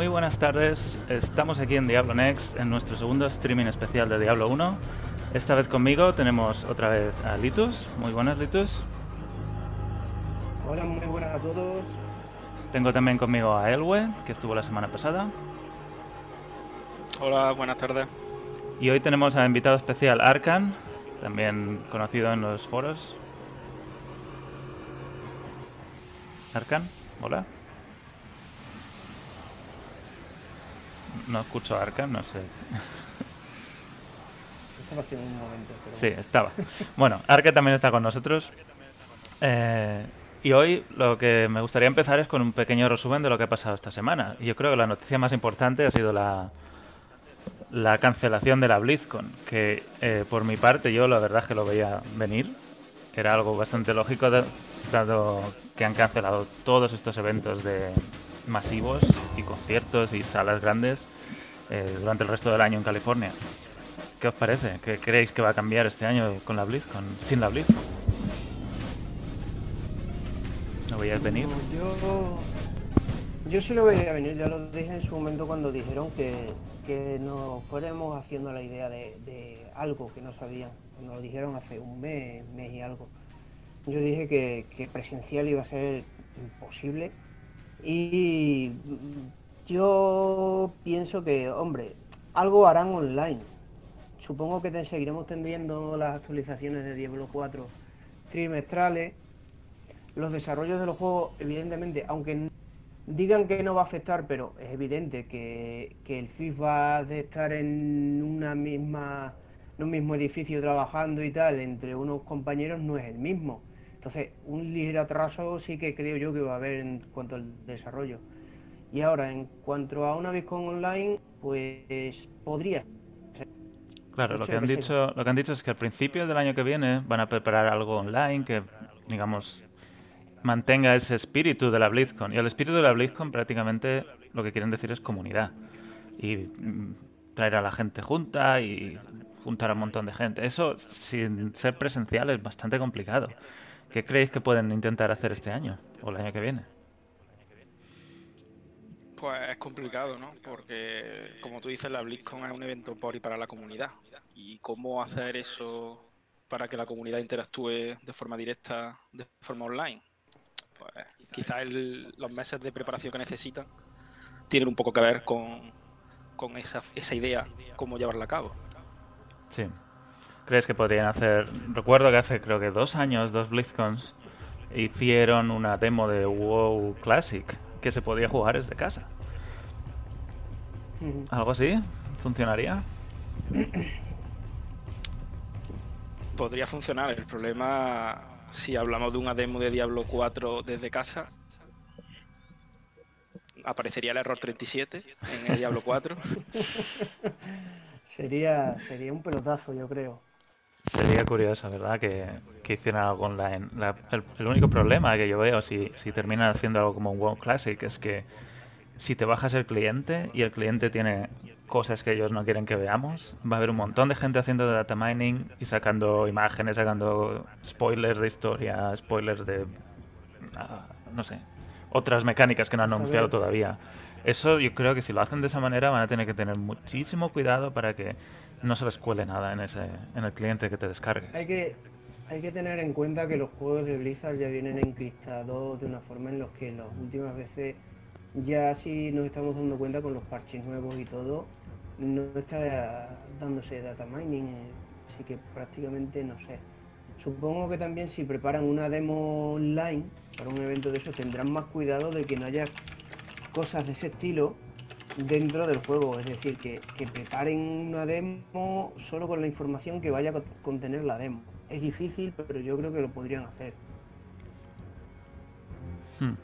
Muy buenas tardes, estamos aquí en Diablo Next en nuestro segundo streaming especial de Diablo 1. Esta vez conmigo tenemos otra vez a Litus. Muy buenas, Litus. Hola, muy buenas a todos. Tengo también conmigo a Elwe, que estuvo la semana pasada. Hola, buenas tardes. Y hoy tenemos a invitado especial Arkan, también conocido en los foros. Arkan, hola. No escucho a Arkan, no sé. Estaba haciendo un momento. Pero... Sí, estaba. Bueno, Arkan también está con nosotros. Eh, y hoy lo que me gustaría empezar es con un pequeño resumen de lo que ha pasado esta semana. Y yo creo que la noticia más importante ha sido la, la cancelación de la BlizzCon, que eh, por mi parte yo la verdad que lo veía venir. Era algo bastante lógico, dado que han cancelado todos estos eventos de masivos y conciertos y salas grandes eh, durante el resto del año en California. ¿Qué os parece? ¿Qué creéis que va a cambiar este año con la BlizzCon, sin la BlizzCon? ¿Lo veíais venir? Yo, yo sí lo veía venir, ya lo dije en su momento cuando dijeron que, que nos fuéramos haciendo la idea de, algo que no sabían. Nos lo dijeron hace un mes, mes y algo. Yo dije que presencial iba a ser imposible y yo pienso que, hombre, algo harán online. Supongo que seguiremos teniendo las actualizaciones de Diablo 4 trimestrales. Los desarrollos de los juegos, evidentemente, aunque digan que no va a afectar, pero es evidente que, que el feedback de estar en una misma en un mismo edificio trabajando y tal entre unos compañeros no es el mismo. Entonces, un ligero atraso sí que creo yo que va a haber en cuanto al desarrollo. Y ahora, en cuanto a una Bitcoin online, pues podría. Claro, lo que han dicho, lo que han dicho es que al principio del año que viene van a preparar algo online que, digamos, mantenga ese espíritu de la BlizzCon. Y el espíritu de la BlizzCon prácticamente lo que quieren decir es comunidad. Y mm, traer a la gente junta y juntar a un montón de gente. Eso, sin ser presencial, es bastante complicado. ¿Qué creéis que pueden intentar hacer este año o el año que viene? Pues es complicado, ¿no? Porque, como tú dices, la BlizzCon es un evento por y para la comunidad. ¿Y cómo hacer eso para que la comunidad interactúe de forma directa, de forma online? Pues quizás el- los meses de preparación que necesitan tienen un poco que ver con, con esa, esa idea, cómo llevarla a cabo. Sí. ¿Crees que podrían hacer...? Recuerdo que hace creo que dos años, dos BlizzCons, hicieron una demo de WoW Classic que se podía jugar desde casa. Ujú. ¿Algo así? ¿Funcionaría? Podría funcionar. El problema, si hablamos de una demo de Diablo 4 desde casa, aparecería el error 37 en el Diablo 4. Sería, sería un pelotazo, yo creo. Sería curioso, ¿verdad? Que, que hicieran algo online. La- el, el único problema que yo veo si, si terminan haciendo algo como un WoW Classic es que si te bajas el cliente y el cliente tiene cosas que ellos no quieren que veamos, va a haber un montón de gente haciendo data mining y sacando imágenes, sacando spoilers de historia, spoilers de, ah, no sé, otras mecánicas que no han anunciado todavía. Eso yo creo que si lo hacen de esa manera van a tener que tener muchísimo cuidado para que no se les cuele nada en ese en el cliente que te descargue. Hay que, hay que tener en cuenta que los juegos de Blizzard ya vienen encriptados de una forma en los que las últimas veces ya sí nos estamos dando cuenta con los parches nuevos y todo, no está dándose data mining, así que prácticamente no sé. Supongo que también si preparan una demo online para un evento de eso tendrán más cuidado de que no haya cosas de ese estilo dentro del juego, es decir, que, que preparen una demo solo con la información que vaya a contener la demo. Es difícil, pero yo creo que lo podrían hacer. Hmm.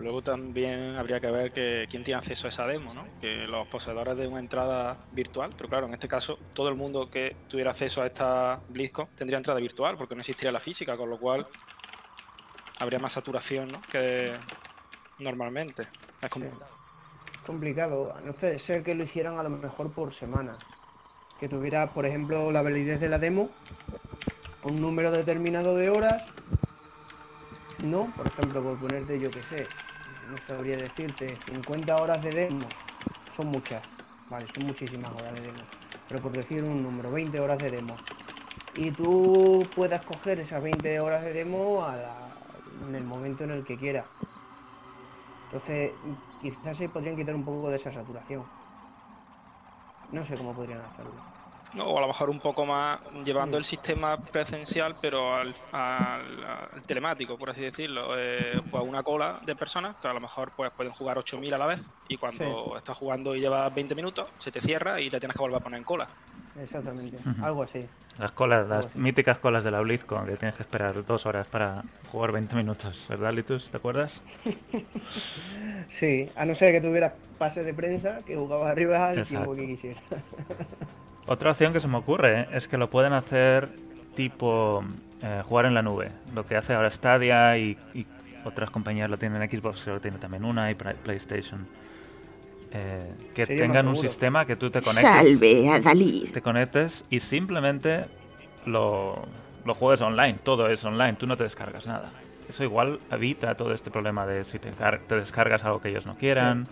Luego también habría que ver que quién tiene acceso a esa demo, ¿no? Que los poseedores de una entrada virtual, pero claro, en este caso todo el mundo que tuviera acceso a esta BlizzCon tendría entrada virtual porque no existiría la física, con lo cual habría más saturación, ¿no? Que normalmente. Es como- Sí. Complicado, a no ser- ser que lo hicieran a lo mejor por semana. Que tuviera, por ejemplo, la validez de la demo, un número determinado de horas, ¿no? Por ejemplo, por ponerte, yo qué sé, no sabría decirte, 50 horas de demo, son muchas, vale, son muchísimas horas de demo, pero por decir un número, 20 horas de demo, y tú puedas coger esas 20 horas de demo en el momento en el que quieras. Entonces, quizás se podrían quitar un poco de esa saturación. No sé cómo podrían hacerlo. o a lo mejor un poco más llevando el sistema presencial, pero al, telemático, por así decirlo. Eh, pues una cola de personas que a lo mejor pues pueden jugar 8.000 a la vez y cuando estás jugando y llevas 20 minutos, se te cierra y te tienes que volver a poner en cola. Exactamente, algo así. Las colas, las míticas colas de la BlizzCon que tienes que esperar dos horas para jugar 20 minutos, ¿verdad, Litus? ¿Te acuerdas? sí, a no ser que tuvieras pase de prensa, que jugabas arriba al tiempo que quisieras. Otra opción que se me ocurre es que lo pueden hacer tipo eh, jugar en la nube, lo que hace ahora Stadia y, y otras compañías lo tienen, Xbox lo tiene también una y PlayStation eh, que tengan un sistema que tú te conectes. Salve a Dalí. Te conectes y simplemente lo, lo juegues online. Todo es online, tú no te descargas nada. Eso igual evita todo este problema de si te, te descargas algo que ellos no quieran.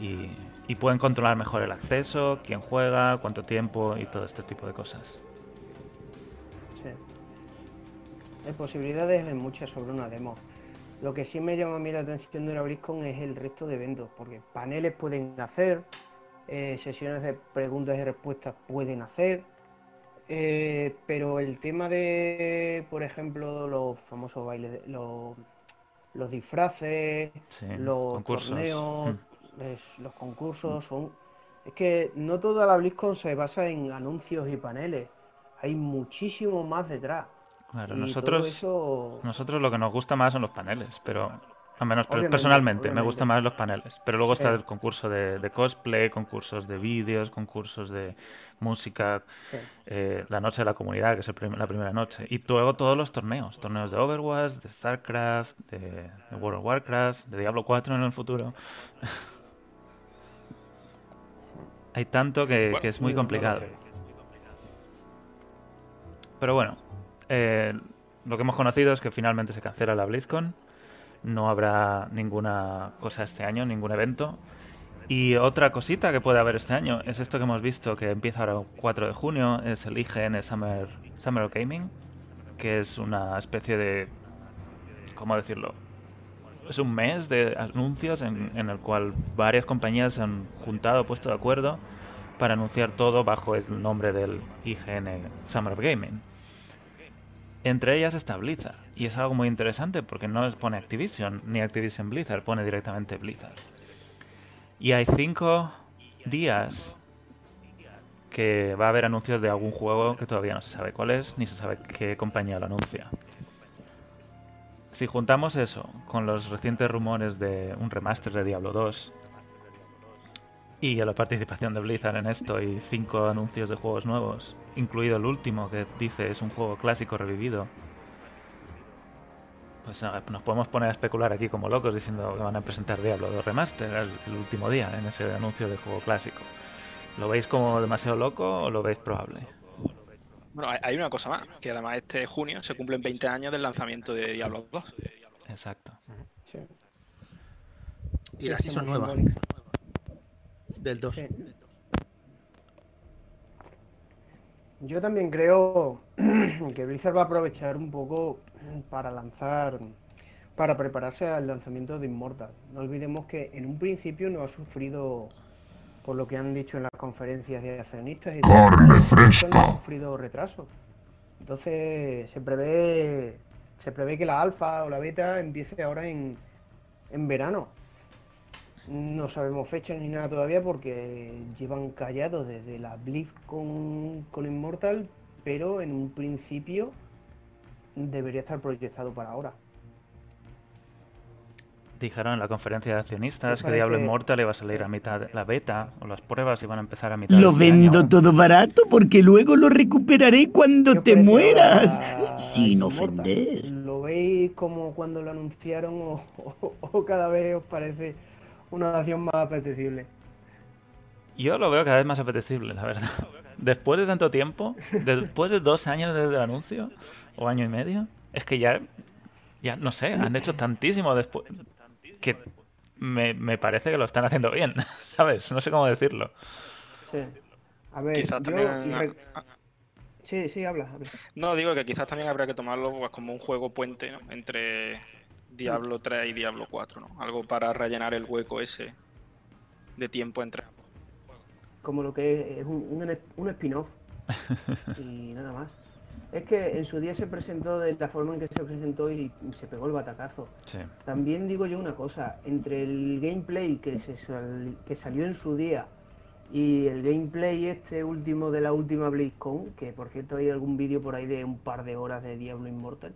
Y, y pueden controlar mejor el acceso, quién juega, cuánto tiempo y todo este tipo de cosas. Sí. Hay posibilidades en muchas sobre una demo. Lo que sí me llama a mí la atención de la BlizzCon es el resto de eventos, porque paneles pueden hacer, eh, sesiones de preguntas y respuestas pueden hacer, eh, pero el tema de, por ejemplo, los famosos bailes, los, disfraces, los torneos, mm. los concursos, son... Es que no toda la BlizzCon se basa en anuncios y paneles, hay muchísimo más detrás. Claro, nosotros, nosotros lo que nos gusta más son los paneles, pero al menos personalmente me gustan más los paneles. Pero luego está el concurso de, cosplay, concursos de vídeos, concursos de música, eh, la noche de la comunidad, que es la primera noche. Y luego todos los torneos, torneos de Overwatch, de StarCraft, de, World of Warcraft, de Diablo 4 en el futuro. Hay tanto que es muy complicado. Pero bueno, eh, lo que hemos conocido es que finalmente se cancela la BlizzCon. No habrá ninguna cosa este año, ningún evento. Y otra cosita que puede haber este año es esto que hemos visto que empieza ahora el 4 de junio, es el IGN Summer, Summer Gaming, que es una especie de... ¿Cómo decirlo? Es un mes de anuncios en, en el cual varias compañías se han juntado, puesto de acuerdo para anunciar todo bajo el nombre del IGN Summer Gaming. Entre ellas está Blizzard. Y es algo muy interesante porque no pone Activision ni Activision Blizzard, pone directamente Blizzard. Y hay cinco días que va a haber anuncios de algún juego que todavía no se sabe cuál es, ni se sabe qué compañía lo anuncia. Si juntamos eso con los recientes rumores de un remaster de Diablo 2 y la participación de Blizzard en esto y cinco anuncios de juegos nuevos, incluido el último que dice es un juego clásico revivido. Pues nos podemos poner a especular aquí como locos diciendo que van a presentar Diablo 2 Remaster el, último día en ese anuncio de juego clásico. ¿Lo veis como demasiado loco o lo veis probable? Bueno, hay una cosa más, que además este junio se cumplen 20 años del lanzamiento de Diablo 2. Exacto. Y la season nueva del 2. Yo también creo que Blizzard va a aprovechar un poco para lanzar, para prepararse al lanzamiento de Immortal. No olvidemos que en un principio no ha sufrido, por lo que han dicho en las conferencias de accionistas, y ¡Carne fresca! No ha sufrido retraso. Entonces se prevé, se prevé que la alfa o la beta empiece ahora en, en verano. No sabemos fecha ni nada todavía porque llevan callados desde la Blitz con, con Immortal, pero en un principio debería estar proyectado para ahora. Dijeron en la conferencia de accionistas que Diablo Immortal iba a salir a mitad de la beta, o las pruebas iban a empezar a mitad Lo vendo todo barato porque luego lo recuperaré cuando te mueras, sin ofender. ¿Lo veis como cuando lo anunciaron o cada vez os parece una acción más apetecible. Yo lo veo cada vez más apetecible, la verdad. Después de tanto tiempo, después de dos años desde el anuncio, o año y medio, es que ya, ya no sé, han hecho tantísimo después que me, me parece que lo están haciendo bien, ¿sabes? No sé cómo decirlo. Sí. A ver, Quizás yo también. Sí, sí, habla. habla. No, digo que quizás también habría que tomarlo pues, como un juego puente ¿no? entre Diablo 3 y Diablo 4, ¿no? Algo para rellenar el hueco ese de tiempo entre ambos. Como lo que es, es un, un, un spin-off y nada más. Es que en su día se presentó de la forma en que se presentó y se pegó el batacazo. Sí. También digo yo una cosa, entre el gameplay que, se sal- que salió en su día y el gameplay este último de la última BlizzCon, que por cierto hay algún vídeo por ahí de un par de horas de Diablo Immortal,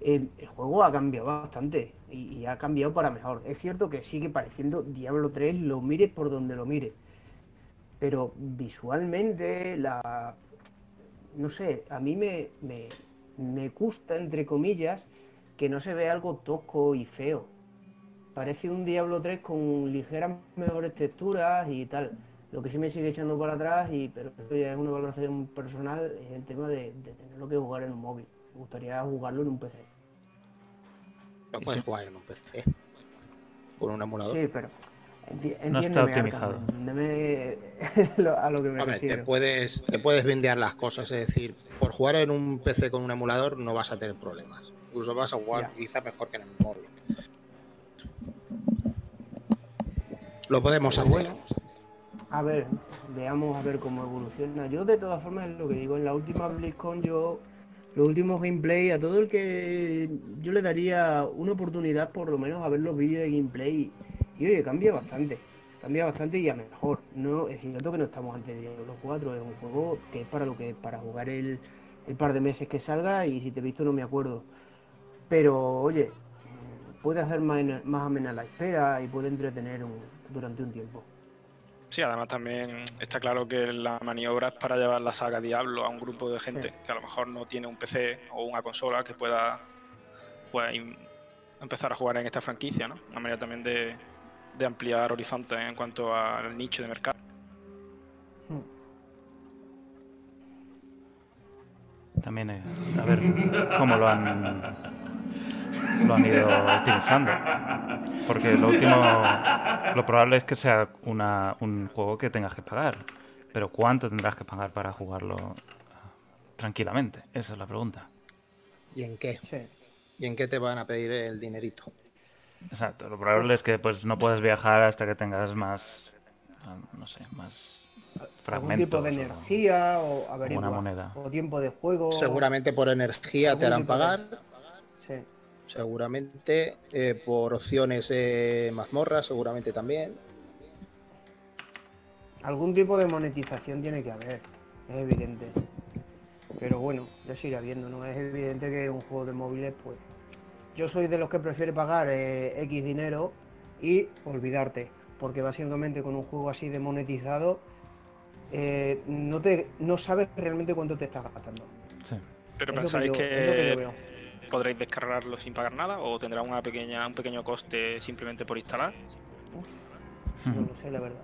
el, juego ha cambiado bastante y, ha cambiado para mejor. Es cierto que sigue pareciendo Diablo 3, lo mires por donde lo mires, pero visualmente la... No sé, a mí me, me, me gusta, entre comillas, que no se ve algo tosco y feo. Parece un Diablo 3 con ligeras mejores texturas y tal. Lo que sí me sigue echando para atrás, y pero esto ya es una valoración personal, es el tema de tenerlo que jugar en un móvil. Me gustaría jugarlo en un PC. Lo puedes jugar en un PC. Con un emulador. Sí, pero enti- No está entiéndeme. Arkham, entiéndeme a lo que me Hombre, te refiero. puedes, te puedes vendear las cosas, es decir, por jugar en un PC con un emulador no vas a tener problemas. Incluso vas a jugar Ya. quizá mejor que en el móvil. Lo podemos hacer. Bueno. A ver, veamos a ver cómo evoluciona. Yo de todas formas es lo que digo, en la última BlizzCon yo los últimos gameplay a todo el que yo le daría una oportunidad por lo menos a ver los vídeos de gameplay y oye, cambia bastante. Cambia bastante y a mejor. No, es cierto que no estamos ante Diablo 4, es un juego que es para lo que para jugar el, el par de meses que salga y si te he visto no me acuerdo. Pero oye, puede hacer más, más amena la espera y puede entretener un- durante un tiempo. Sí, además también está claro que la maniobra es para llevar la saga Diablo a un grupo de gente Sí. que a lo mejor no tiene un PC o una consola que pueda, pueda im- empezar a jugar en esta franquicia, ¿no? Una manera también de, de ampliar horizontes en cuanto al nicho de mercado. También, eh, a ver cómo lo han, lo han ido utilizando. Porque lo último, lo probable es que sea una, un juego que tengas que pagar. Pero ¿cuánto tendrás que pagar para jugarlo tranquilamente? Esa es la pregunta. ¿Y en qué? Sí. ¿Y en qué te van a pedir el dinerito? Exacto, lo probable es que pues no puedes viajar hasta que tengas más, no sé, más algún fragmentos. tipo de o- energía o averigua, moneda. o tiempo de juego. Seguramente por energía te harán de- pagar. Sí. Seguramente eh, por opciones de mazmorra, seguramente también. Algún tipo de monetización tiene que haber, es evidente. Pero bueno, ya se irá viendo, ¿no? Es evidente que un juego de móviles, pues. Yo soy de los que prefiere pagar eh, X dinero y olvidarte. Porque básicamente con un juego así de monetizado, eh, no, te, no sabes realmente cuánto te estás gastando. Sí. Pero Es lo pensáis yo- que, es lo que yo veo. Podréis descargarlo sin pagar nada o tendrá una pequeña, un pequeño coste simplemente por instalar. No lo sé, la verdad.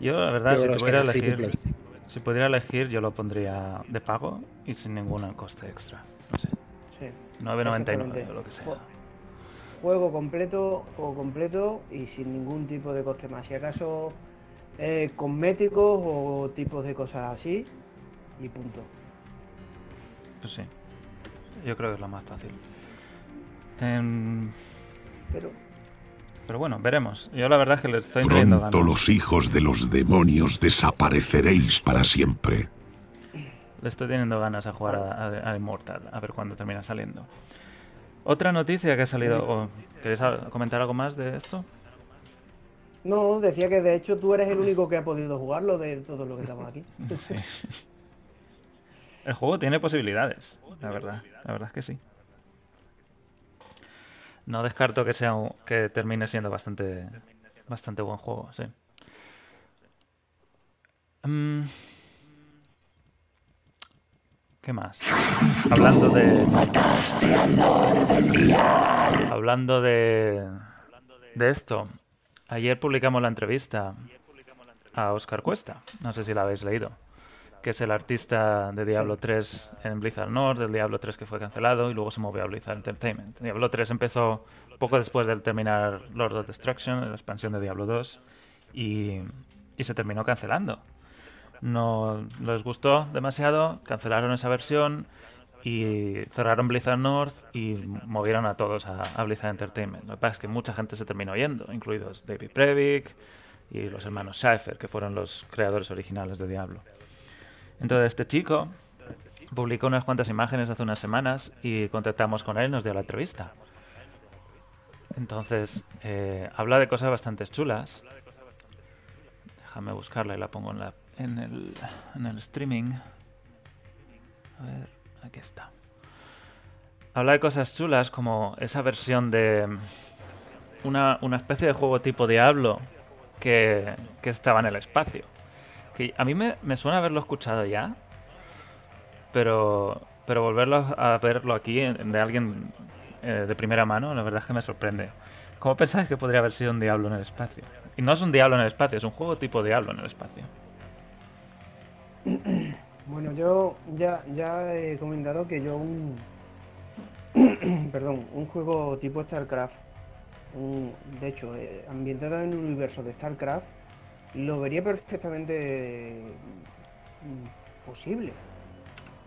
Yo, la verdad, Yo si pudiera elegir, si pudiera elegir, yo lo pondría de pago y sin ningún coste extra. No sé, Sí. 9.99 Exactamente. o lo que sea. Ju- Juego completo, juego completo y sin ningún tipo de coste más. Si acaso eh, cosméticos o tipos de cosas así y punto. Pues sí, yo creo que es lo más fácil. Em, Pero pero bueno, veremos. Yo la verdad es que le estoy Pronto ganas. los hijos de los demonios desapareceréis para siempre. Le estoy teniendo ganas a jugar a, a- a Immortal, a ver cuándo termina saliendo. Otra noticia que ha salido. o- ¿Queréis comentar algo más de esto? no, decía que de hecho tú eres el único que ha podido jugarlo de todos los que estamos aquí. Sí. El juego tiene posibilidades, la verdad. La verdad es que sí. No descarto que sea un- que termine siendo bastante bastante buen juego, sí. Mm. ¿Qué más? Hablando de Hablando de de esto. Ayer publicamos la entrevista a Oscar Cuesta. No sé si la habéis leído. Que es el artista de Diablo 3 en Blizzard North, del Diablo 3 que fue cancelado y luego se movió a Blizzard Entertainment. Diablo 3 empezó poco después de terminar Lord of Destruction, la expansión de Diablo 2, y, y se terminó cancelando. No les gustó demasiado, cancelaron esa versión y cerraron Blizzard North y movieron a todos a, Blizzard Entertainment. Lo que pasa es que mucha gente se terminó yendo, incluidos David Previc y los hermanos Schaffer, que fueron los creadores originales de Diablo. Entonces este chico publicó unas cuantas imágenes hace unas semanas y contactamos con él y nos dio la entrevista. Entonces, eh, habla de cosas bastante chulas. Déjame buscarla y la pongo en, la, en, el, en el streaming. A ver. Aquí está. Habla de cosas chulas como esa versión de una, una especie de juego tipo Diablo que, que estaba en el espacio. A mí me, suena haberlo escuchado ya, pero, pero volverlo a verlo aquí de alguien eh, de primera mano, la verdad es que me sorprende. ¿Cómo pensáis que podría haber sido un Diablo en el espacio? Y no es un Diablo en el espacio, es un juego tipo Diablo en el espacio. Bueno, yo ya, ya he comentado que yo un perdón, un juego tipo StarCraft, de hecho, eh, ambientado en un universo de StarCraft, lo vería perfectamente mm, posible.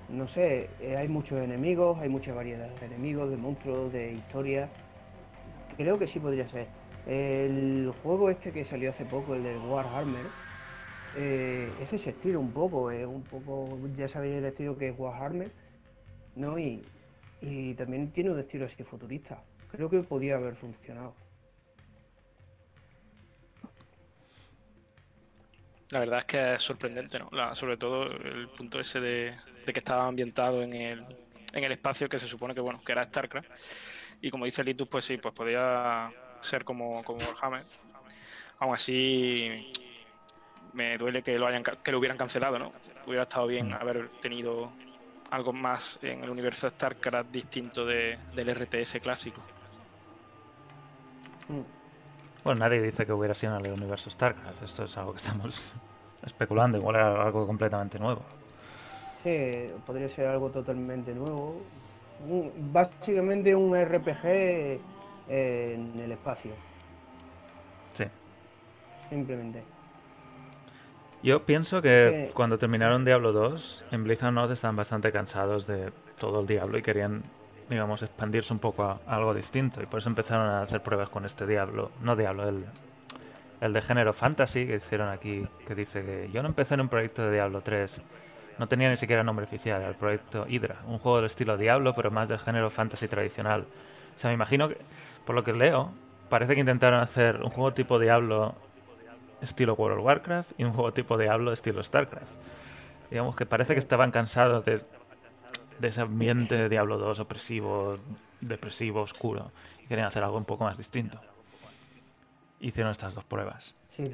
No sé, eh, hay muchos enemigos, hay mucha variedad de enemigos, de monstruos, de historias. Creo que sí podría ser. El juego este que salió hace poco, el de Warhammer, eh, es ese estilo un poco, es un poco, ya sabéis el estilo que es Warhammer, ¿no? Y, y también tiene un estilo así futurista. Creo que podía haber funcionado. La verdad es que es sorprendente, ¿no? sobre todo el punto ese de, que estaba ambientado en el, en el espacio que se supone que bueno que era StarCraft. Y como dice Litus, pues sí, pues podía ser como, como Warhammer. Aún así, me duele que lo hayan que lo hubieran cancelado, ¿no? Hubiera estado bien mm. haber tenido algo más en el universo de StarCraft distinto de, del RTS clásico. Mm. Bueno, nadie dice que hubiera sido en el universo StarCraft. Esto es algo que estamos especulando. Igual era algo completamente nuevo. Sí, podría ser algo totalmente nuevo. básicamente un RPG en el espacio. Sí. Simplemente. Yo pienso que cuando terminaron Diablo 2, en Blizzard North estaban bastante cansados de todo el Diablo y querían, digamos, expandirse un poco a, algo distinto. Y por eso empezaron a hacer pruebas con este Diablo, no Diablo, el, el de género fantasy que hicieron aquí, que dice que yo no empecé en un proyecto de Diablo 3, no tenía ni siquiera nombre oficial, era el proyecto Hydra, un juego del estilo Diablo, pero más del género fantasy tradicional. O sea, me imagino que, por lo que leo, parece que intentaron hacer un juego tipo Diablo estilo World of Warcraft y un juego tipo Diablo estilo Starcraft. Digamos que parece que estaban cansados de, de ese ambiente de Diablo 2 opresivo, depresivo, oscuro y querían hacer algo un poco más distinto. Hicieron estas dos pruebas. Sí,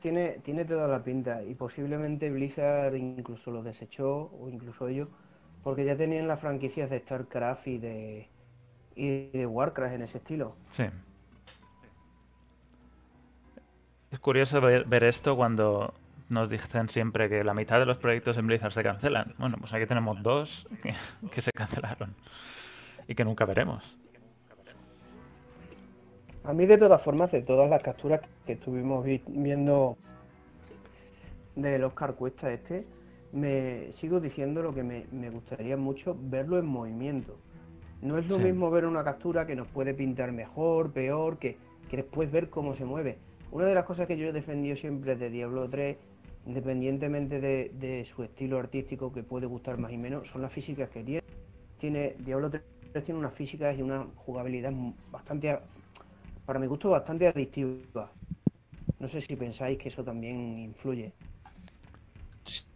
tiene, tiene, toda la pinta y posiblemente Blizzard incluso lo desechó o incluso ellos porque ya tenían las franquicias de StarCraft y de, y de Warcraft en ese estilo. Sí. Es curioso ver, esto cuando nos dicen siempre que la mitad de los proyectos en Blizzard se cancelan. Bueno, pues aquí tenemos dos que, se cancelaron y que nunca veremos. A mí, de todas formas, de todas las capturas que estuvimos viendo del Oscar Cuesta este, me sigo diciendo lo que me, gustaría mucho verlo en movimiento. No es lo mismo ver una captura que nos puede pintar mejor, peor, que, que después ver cómo se mueve. Una de las cosas que yo he defendido siempre de Diablo 3, independientemente de, su estilo artístico que puede gustar más y menos, son las físicas que tiene. tiene Diablo 3 tiene unas físicas y una jugabilidad bastante, para mi gusto, bastante adictiva. No sé si pensáis que eso también influye.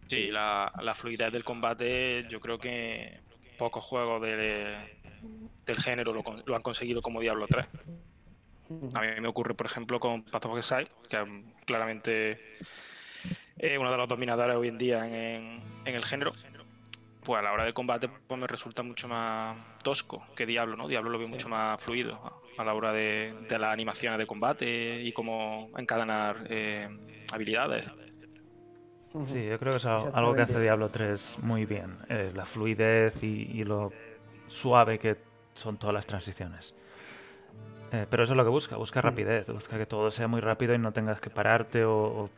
Sí, la, fluidez del combate, yo creo que pocos juegos del género lo, lo han conseguido como Diablo 3. A mí me ocurre, por ejemplo, con Path of Exile, que claramente es uno de los dominadores hoy en día en, el género. Pues a la hora del combate pues me resulta mucho más tosco que Diablo, ¿no? Diablo lo veo mucho más fluido a la hora de, las animaciones de combate y cómo encadenar eh, habilidades. Sí, yo creo que es algo que hace Diablo 3 muy bien, eh, la fluidez y, y, lo suave que son todas las transiciones. Eh, pero eso es lo que busca, busca rapidez, busca que todo sea muy rápido y no tengas que pararte o, o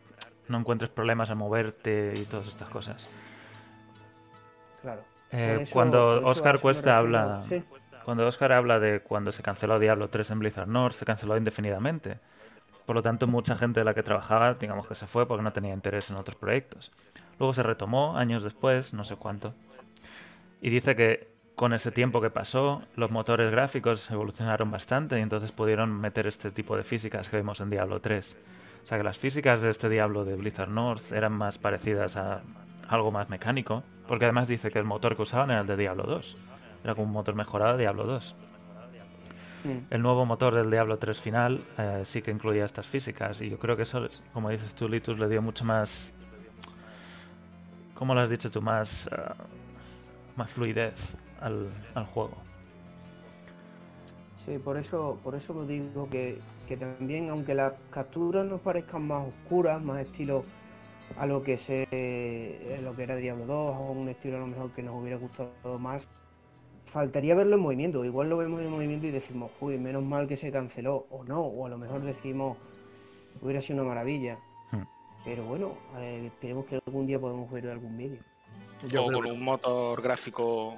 no encuentres problemas a moverte y todas estas cosas. Claro. Eh, eso- cuando Oscar Cuesta habla, Sí. cuando Oscar habla de cuando se canceló Diablo 3 en Blizzard North, se canceló indefinidamente. Por lo tanto, mucha gente de la que trabajaba, digamos que se fue porque no tenía interés en otros proyectos. Luego se retomó años después, no sé cuánto. Y dice que con ese tiempo que pasó, los motores gráficos evolucionaron bastante y entonces pudieron meter este tipo de físicas que vemos en Diablo 3. O sea que las físicas de este Diablo de Blizzard North eran más parecidas a algo más mecánico, porque además dice que el motor que usaban era el de Diablo 2. Era como un motor mejorado de Diablo 2. Mm. El nuevo motor del Diablo 3 final eh, sí que incluía estas físicas y yo creo que eso, es- como dices tú, Litus, le dio mucho más... ¿Cómo lo has dicho tú? Más, eh, más fluidez al, al juego. Sí, por eso, por eso lo digo que, que también, aunque las capturas nos parezcan más oscuras, más estilo a lo que se eh, lo que era Diablo 2, o un estilo a lo mejor que nos hubiera gustado más, faltaría verlo en movimiento. Igual lo vemos en movimiento y decimos, uy, menos mal que se canceló, o no, o a lo mejor decimos, hubiera sido una maravilla. Hmm. Pero bueno, eh, esperemos que algún día podamos ver algún vídeo. Yo o con que- un motor gráfico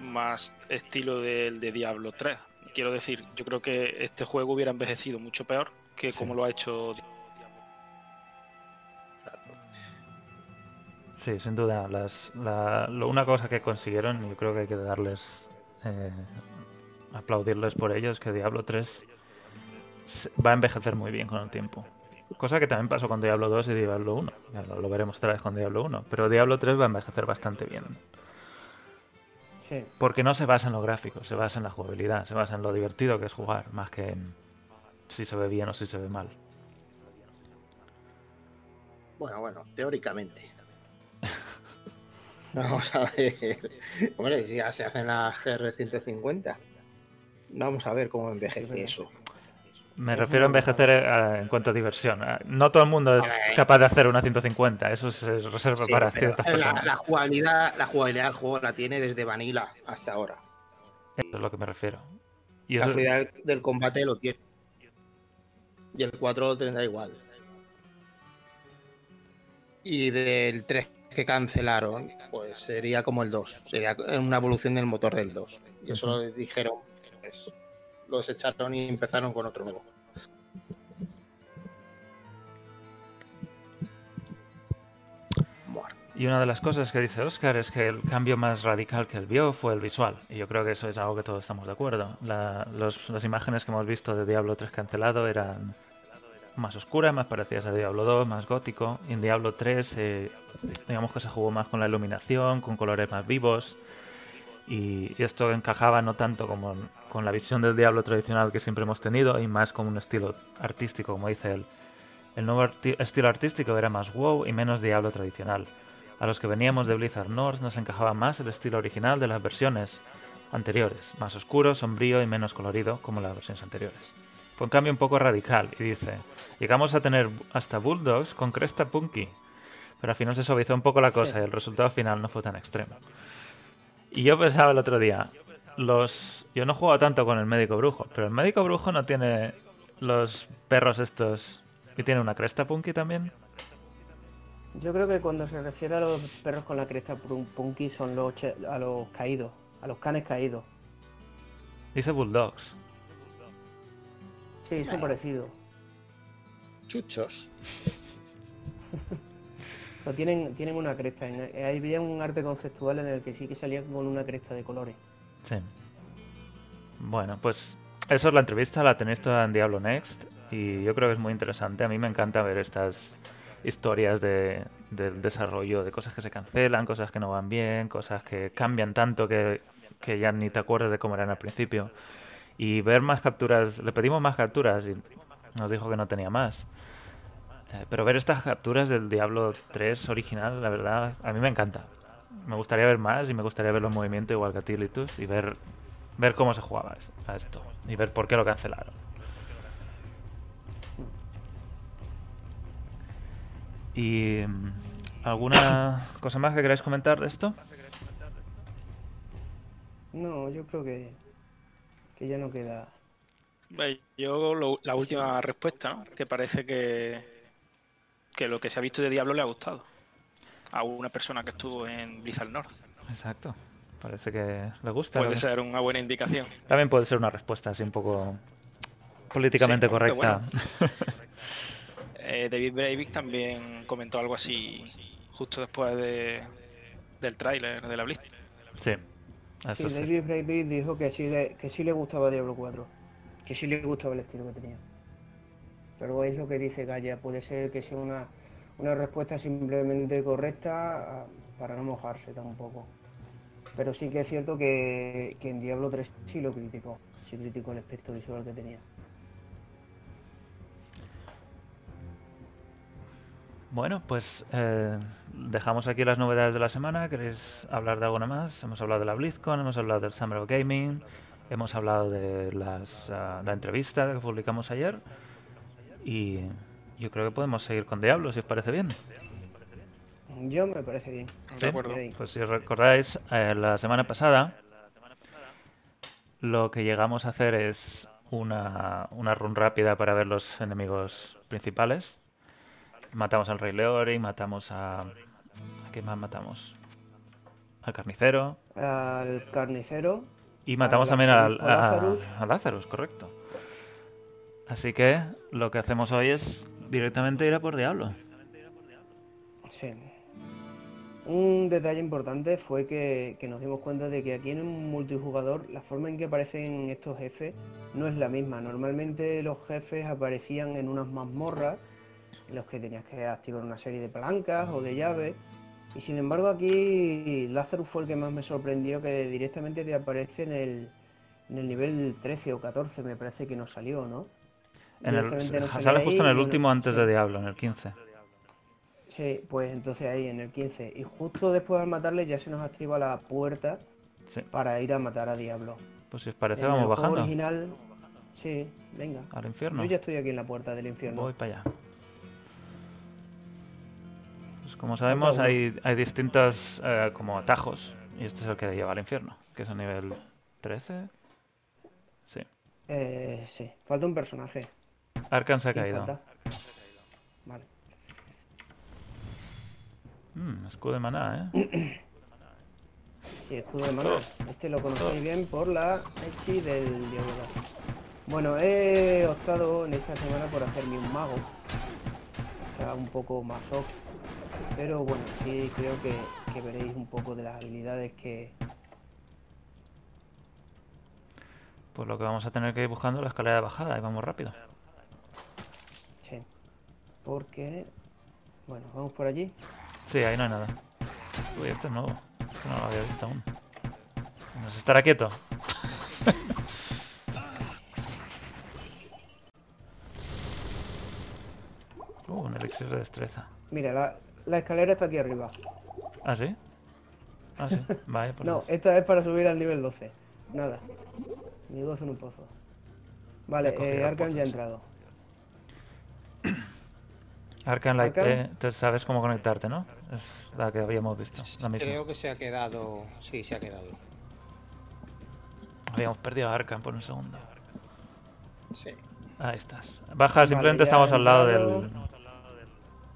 más estilo del de Diablo 3. Quiero decir, yo creo que este juego hubiera envejecido mucho peor que como lo ha hecho Sí, sin duda. Las, la, lo- una cosa que consiguieron, y yo creo que hay que darles, eh, aplaudirles por ello, es que Diablo 3 se- va a envejecer muy bien con el tiempo. Cosa que también pasó con Diablo 2 y Diablo 1. Ya lo, lo veremos otra vez con Diablo 1. Pero Diablo 3 va a envejecer bastante bien. Sí, Porque no se basa en lo gráfico, se basa en la jugabilidad, se basa en lo divertido que es jugar, más que en si se ve bien o si se ve mal. Bueno, bueno, teóricamente. Vamos a ver. Hombre, si ya se hacen las GR150. Vamos a ver cómo envejece eso. Me refiero a envejecer eh, en cuanto a diversión. Eh, No todo el mundo es capaz de hacer una 150, eso se reserva Sí, para ciertas la, personas. la jugabilidad, la jugabilidad del juego la tiene desde Vanilla hasta ahora. Eso es lo que me refiero. Y La eso, fluidez del combate lo tiene. Y el 4 lo tendrá igual. Y del 3 que cancelaron, pues sería como el 2. Sería una evolución del motor del 2. Y eso lo dijeron. Pues, lo desecharon y empezaron con otro nuevo. Y una de las cosas que dice Oscar es que el cambio más radical que él vio fue el visual. Y yo creo que eso es algo que todos estamos de acuerdo. Los- las imágenes que hemos visto de Diablo 3 cancelado eran más oscuras, más parecidas a Diablo 2, más gótico. Y en Diablo 3, eh, digamos que se jugó más con la iluminación, con colores más vivos. Y, y esto encajaba no tanto como con la visión del Diablo tradicional que siempre hemos tenido, y más con un estilo artístico, como dice él. El nuevo arti- estilo artístico era más WoW y menos Diablo tradicional. A los que veníamos de Blizzard North nos encajaba más el estilo original de las versiones anteriores, más oscuro, sombrío y menos colorido como las versiones anteriores. Fue un cambio un poco radical y dice, llegamos a tener hasta Bulldogs con cresta punky, pero al final se suavizó un poco la cosa y el resultado final no fue tan extremo. Y yo pensaba el otro día, los yo no juego tanto con el médico brujo, pero el médico brujo no tiene los perros estos y tiene una cresta punky también. Yo creo que cuando se refiere a los perros con la cresta pun- punky son los che- a los caídos, a los canes caídos. Dice Bulldogs. Sí, son parecidos. chuchos. Pero tienen, tienen una cresta. En, eh, había un arte conceptual en el que sí que salía con una cresta de colores. Sí. Bueno, pues eso es la entrevista, la tenéis toda en Diablo Next y yo creo que es muy interesante. A mí me encanta ver estas historias de, del desarrollo, de cosas que se cancelan, cosas que no van bien, cosas que cambian tanto que, que ya ni te acuerdas de cómo eran al principio. Y ver más capturas, le pedimos más capturas y nos dijo que no tenía más. Eh, pero ver estas capturas del Diablo 3 original, la verdad, a mí me encanta. Me gustaría ver más y me gustaría verlo en movimiento igual que a ti, Litus, y ver, ver cómo se jugaba a esto y ver por qué lo cancelaron. ¿Y mm, alguna cosa más que queráis comentar de esto? No, yo creo que, que ya no queda Yo lo- la última respuesta, ¿no? Que parece que, que lo que se ha visto de Diablo le ha gustado. A una persona que estuvo en Blizzard North. Exacto. Parece que le gusta. Puede ¿no? ser una buena indicación. También puede ser una respuesta así un poco políticamente Sí, correcta. Eh, David Breivik también comentó algo así justo después de, del tráiler de la Blitz. sí. Sí. David Breivik dijo que sí, le, que sí le gustaba Diablo 4. Que sí le gustaba el estilo que tenía. Pero es lo que dice Gaia. Puede ser que sea una, una respuesta simplemente correcta ah, para no mojarse tampoco. Pero sí que es cierto que, que en Diablo 3 sí lo criticó. Sí criticó el aspecto visual que tenía. Bueno, pues eh, dejamos aquí las novedades de la semana. ¿Queréis hablar de alguna más? Hemos hablado de la BlizzCon, hemos hablado del Summer of Gaming, hemos hablado de las, ah, la entrevista que publicamos ayer. Y yo creo que podemos seguir con Diablo, si os parece bien. Yo me parece bien. Sí, De acuerdo. Pues si os recordáis, eh, la semana pasada lo que llegamos a hacer es una, una run rápida para ver los enemigos principales. Matamos al Rey Leori, matamos a... ¿A quién más matamos? Al Carnicero. Al carnicero. Y matamos Al también al, Lazarus, a, a Lazarus. a Lazarus, correcto. Así que lo que hacemos hoy es directamente ir a por Diablo. Sí. Un detalle importante fue que, que nos dimos cuenta de que aquí en un multijugador la forma en que aparecen estos jefes no es la misma. Normalmente los jefes aparecían en unas mazmorras en los que tenías que activar una serie de palancas o de llaves. Y sin embargo aquí Lazarus fue el que más me sorprendió que directamente te aparece en el, en el nivel 13 o 14 me parece que nos salió, ¿no? En el, nos sale ahí justo en el no- último antes sí. de Diablo, en el 15. Sí, pues entonces ahí en el 15. Y justo después al matarle ya se nos activa la puerta Sí. para ir a matar a Diablo. Pues si os parece, En vamos el juego bajando original, sí, venga. al infierno. Yo ya estoy aquí en la puerta del infierno. Voy para allá. Pues como sabemos, hay, hay distintos eh, como atajos. Y este es el que lleva al infierno, que es a nivel 13. Sí. Eh, sí, falta un personaje. Arkan se ha ¿Quién caído. falta? Vale. Mm, escudo de maná, ¿eh? Sí, escudo de maná. Este lo conocéis bien por la Echi del Diablo. Bueno, he optado en esta semana por hacerme un mago. Está un poco más off. Pero bueno, sí creo que, que veréis un poco de las habilidades que, Pues lo que vamos a tener que ir buscando es la escalera de bajada y vamos rápido. Sí. Porque. Bueno, vamos por allí. Sí, ahí no hay nada. Uy, esto es nuevo. Esto no lo había visto aún. ¿Nos estará quieto? uh, un elixir de destreza. Mira, la, la escalera está aquí arriba. ¿Ah, sí? Ah, sí. Vale, pues No, esta es para subir al nivel 12. Nada. Mi gozo en un pozo. Vale, eh, pozos. ya ha entrado. Arcan Light, Arcan. eh, te sabes cómo conectarte, ¿no? Es la que habíamos visto. La misma. Creo que se ha quedado. Sí, se ha quedado. Habíamos perdido a Arcan por un segundo. Sí. Ahí estás. Baja, simplemente estamos al lado del,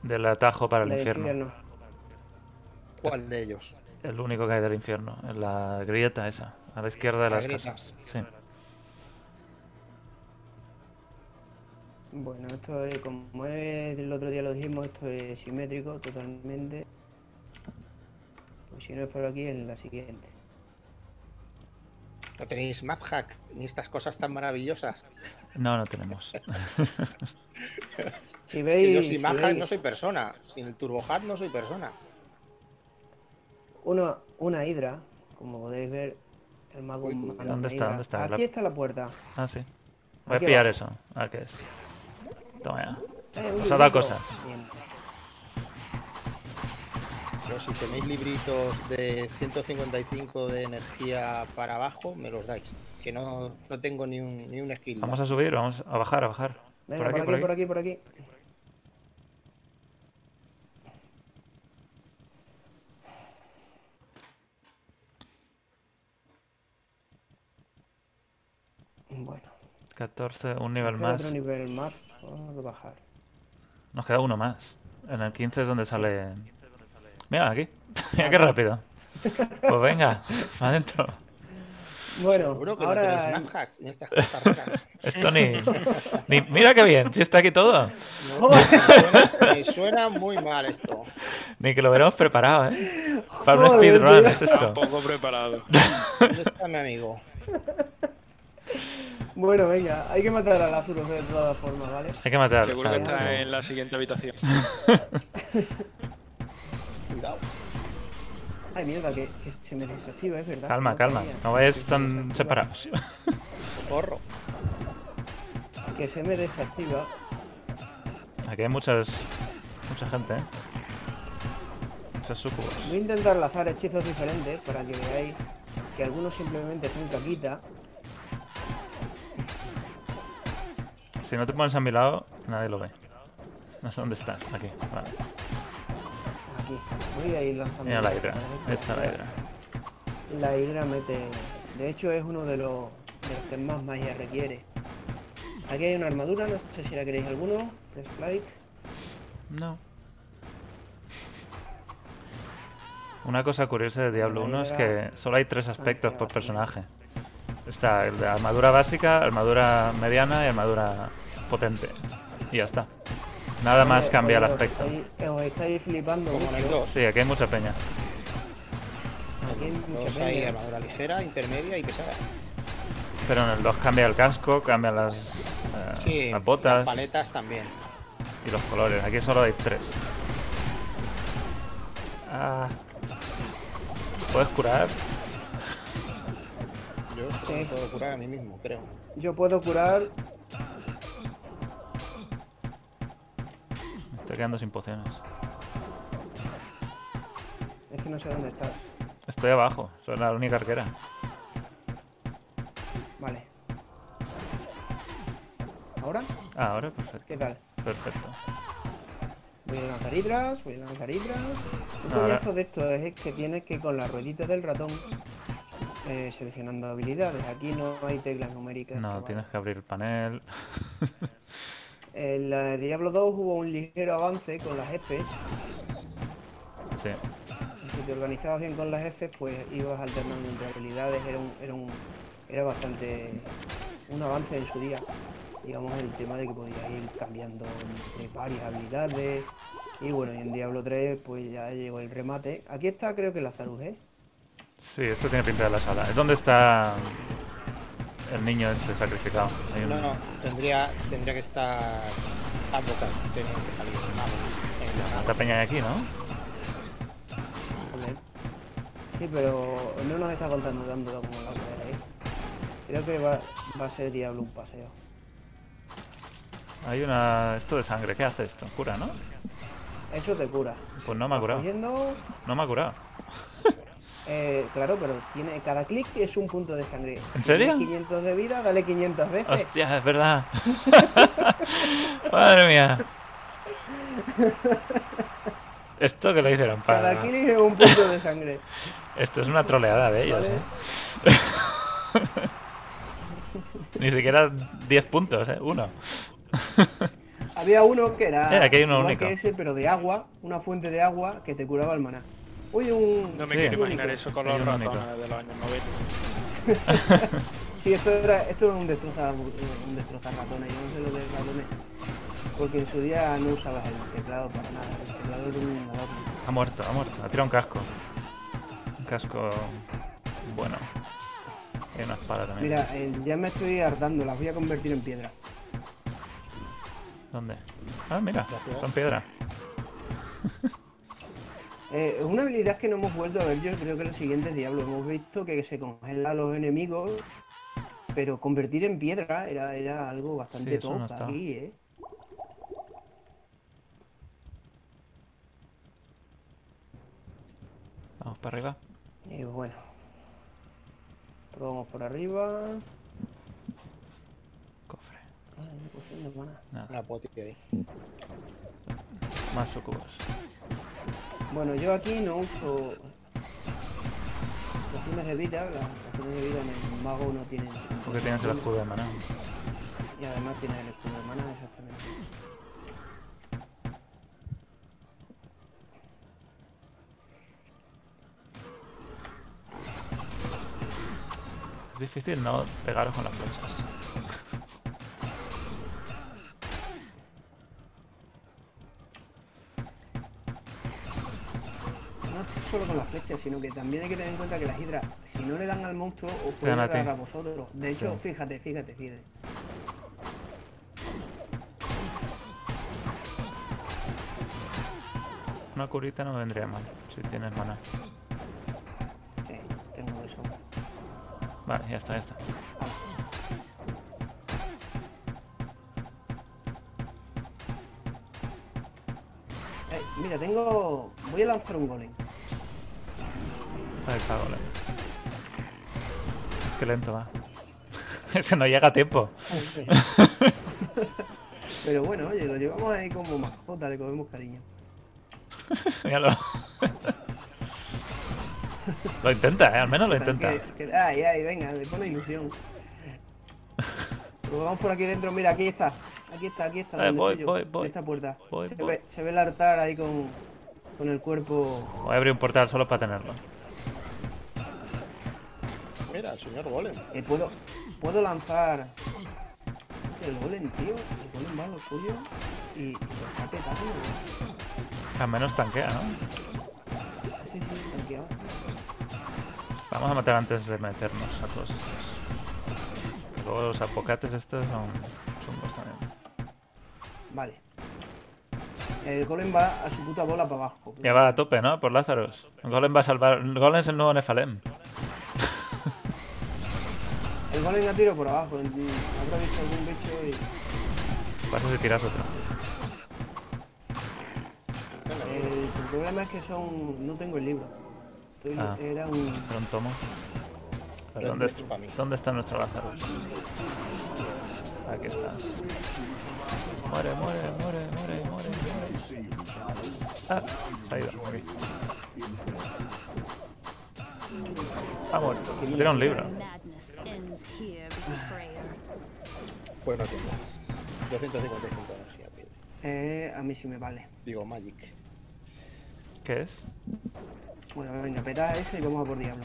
del atajo para el Del infierno. ¿Cuál de ellos? El único que hay del infierno, en la grieta esa, a la izquierda de La las grieta. casas. Sí. Bueno, esto es como es, el otro día lo dijimos, esto es simétrico totalmente. Pues si no es por aquí, en la siguiente. ¿No tenéis map hack ni estas cosas tan maravillosas? No, no tenemos. Si Que veis, yo sin si map hack veis no soy persona. Sin el turbo hack no soy persona. una, una hidra, como podéis ver, el mago Uy. ¿Dónde está? ¿Dónde está? Aquí La- está la puerta. ah, sí. Voy a pillar abajo. eso. A ver qué es. Toma ya. Eh, Os ha dado cosas. Pero si tenéis libritos de 155 de energía para abajo, me los dais. Que no, no tengo ni un, ni un skill. Vamos a subir, vamos a bajar, a bajar. Venga, por aquí, por aquí. por aquí, por aquí. Bueno, 14, un nivel más. otro nivel más. Vamos a bajar. Nos queda uno más. En el 15 es donde sale. Mira, aquí. Mira qué rápido. Pues venga, adentro. Bueno, Seguro que ahora no tienes snaphack ni estas cosas raras. Esto ni, ni- Mira qué bien, si está aquí todo. Me suena, me suena muy mal esto. Ni que lo hubiéramos preparado, ¿eh? Para un speedrun es esto. Poco preparado. ¿Dónde está mi amigo? Bueno, venga, hay que matar al Lazarus de todas formas, ¿vale? Hay que matar. Seguro que está en la siguiente habitación. Cuidado. Ay, mierda, que, que se me desactiva, es verdad. Calma, No calma. sabía. No se tan separados. Corro. Que se me desactiva. Aquí hay muchas. Mucha gente, ¿eh? Muchos sucubos. Voy a intentar lanzar hechizos diferentes para que veáis que algunos simplemente son caquita. Si no te pones a mi lado, nadie lo ve. No sé dónde estás. Aquí. Vale. Aquí. Voy a ir lanzando. Mira la hidra. a ver, Echa la hidra. La hidra mete. De hecho, es uno de los, de los que más magia requiere. Aquí hay una armadura, no sé si la queréis alguno. Breastplate. No. Una cosa curiosa de Diablo 1 es que solo hay tres aspectos por personaje. Está el de armadura básica, armadura mediana y armadura potente. Y ya está. Nada más Oye, cambia el aspecto. estáis- Os estáis flipando mucho. 2. Sí, aquí hay mucha peña. Aquí hay mucha Dos hay peña. armadura ligera, intermedia y pesada. Pero en el 2 cambia el casco, cambian las, eh, Sí, las botas las paletas también. y los colores. Aquí solo hay tres. Ah. ¿Puedes curar? Yo Sí. me puedo curar a mí mismo, creo. Yo puedo curar. Me estoy quedando sin pociones. Es que no sé dónde estás. Estoy abajo, soy la única arquera. Vale. ¿Ahora? Ah, ahora perfecto. ¿Qué tal? Perfecto. Voy a lanzar hidras, voy a lanzar hidras. Un coñazo de esto es que tienes que con la ruedita del ratón eh, seleccionando habilidades. Aquí no hay teclas numéricas. No, que tienes vale. que abrir el panel. En la Diablo 2 hubo un ligero avance con las Fs. sí. Si te organizabas bien con las Fs, pues ibas alternando entre habilidades. Era, un, era, un, era bastante un avance en su día. Digamos, el tema de que podías ir cambiando entre varias habilidades. Y bueno, y en Diablo 3 pues ya llegó el remate. Aquí está creo que Lazarus, ¿eh? Sí, esto tiene pinta de la sala. ¿Es donde está el niño este sacrificado? Hay un- No, no, tendría, tendría que estar Advocat, tenía que salir. Vamos, en la Esta peña de aquí, ¿no? Joder. Sí, pero no nos está contando tanto como la otra vez, ¿eh? Creo que va, va a ser Diablo un paseo. Hay una... Esto de sangre, ¿qué hace esto? Cura, ¿no? Eso te cura. Pues no me ha curado. Cogiendo, No me ha curado. Eh, claro, pero tiene cada clic es un punto de sangre. ¿En serio? Tienes 500 de vida, dale 500 veces. Hostia, es verdad. Madre mía. Esto que lo hicieron Cada para... clic es un punto de sangre. Esto es una troleada de ellos, Vale. ¿eh? Ni siquiera 10 puntos, ¿eh? Uno. Había uno que era Eh, aquí hay uno único. que ese, pero de agua, una fuente de agua que te curaba el maná. Oye, un... No me Sí. quiero imaginar único. eso con los ratones de los años 90. Sí, esto era, esto era un destrozar, un destrozar ratones. Yo no sé lo de ratones. Porque en su día no usabas el teclado para nada. El teclado era un adorno. Ha muerto, ha muerto. Ha tirado un casco. Un casco... Bueno. Y una espada también. Mira, eh, ya me estoy hartando, las voy a convertir en piedra. ¿Dónde? Ah, mira. Son piedra. Eh, es una habilidad que no hemos vuelto a ver, yo creo que en los siguientes diablos. Hemos visto que se congela a los enemigos, pero convertir en piedra era, era algo bastante Sí, no aquí, ¿eh? Vamos para arriba. Y bueno. Probamos por arriba. Cofre. Ay, una mana. Nada. Una poti ahí. Más sucubos. Bueno, yo aquí no uso pociones de vida. Las pociones de vida en el mago no tienen. Porque tienes el escudo de maná. Y además tiene el escudo de mana, exactamente. Es difícil no pegaros con las flechas. No solo con las flechas, sino que también hay que tener en cuenta que las hidras, si no le dan al monstruo, os pueden a dar a vosotros. De hecho, Sí. fíjate, fíjate, fíjate. Una curita no me vendría mal, si tienes mana. Sí, tengo eso. Vale, ya está, ya está. Eh, mira, tengo... Voy a lanzar un golem. Ahí está, golem. Qué lento va. Es que no llega a tiempo. Pero bueno, oye, lo llevamos ahí como mascota, le cogemos cariño. Míralo. lo intenta, ¿eh? Al menos lo intenta. Que- que- ay, ay, venga, le pone ilusión. Pues vamos por aquí dentro, mira, aquí está. Aquí está, aquí está. Eh, voy, voy, voy. Esta puerta. Voy, se, voy. Ve, se ve el altar ahí con, con el cuerpo. Voy a abrir un portal solo para tenerlo. Mira, el señor Golem. Eh, puedo, puedo lanzar el golem, tío. El golem va a lo suyo y, lo está petando. Al menos tanquea, ¿no? Sí, sí, tanqueado. Vamos a matar antes de meternos a todos estos. Luego los apocates estos son chungos también. Vale. El golem va a su puta bola para abajo. Ya va a tope, ¿no? Por Lazarus. Golem va a salvar... Golem es el nuevo Nefalem. El golem a tiro por abajo. en- Habrá visto algún bicho y. Pasa si tiras otro. El, el problema es que son. No tengo el libro. Estoy- Ah. Era un. Era un tomo. Pero ¿dónde, es para mí. ¿Dónde está nuestro Lazarus? Aquí está. Muere, muere, muere, muere, muere, muere. Ah, se ha ido. Aquí. Ha muerto. Tiene un libro. Madness ends here, betrayer. Pues no tengo. 255 de energía pide. Eh, a mí sí me vale. Digo, Magic. ¿Qué es? Bueno, venga, peta ese y vamos a por diablo.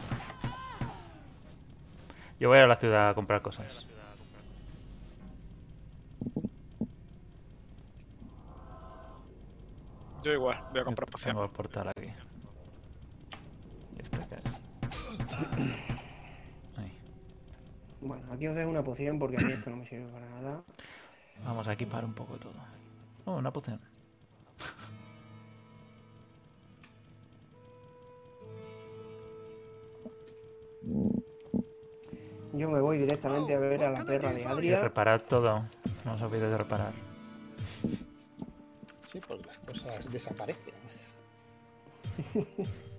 Yo voy a la ciudad a comprar cosas. Yo igual, voy a comprar poción. Tengo el portal aquí. ¿Y este qué es? Bueno, aquí os dejo una poción porque a mí esto no me sirve para nada. Vamos a equipar un poco todo. Oh, una poción. Yo me voy directamente a ver a la perra de Y Adria. reparar todo. No os olvidéis de reparar. Sí, porque las cosas desaparecen.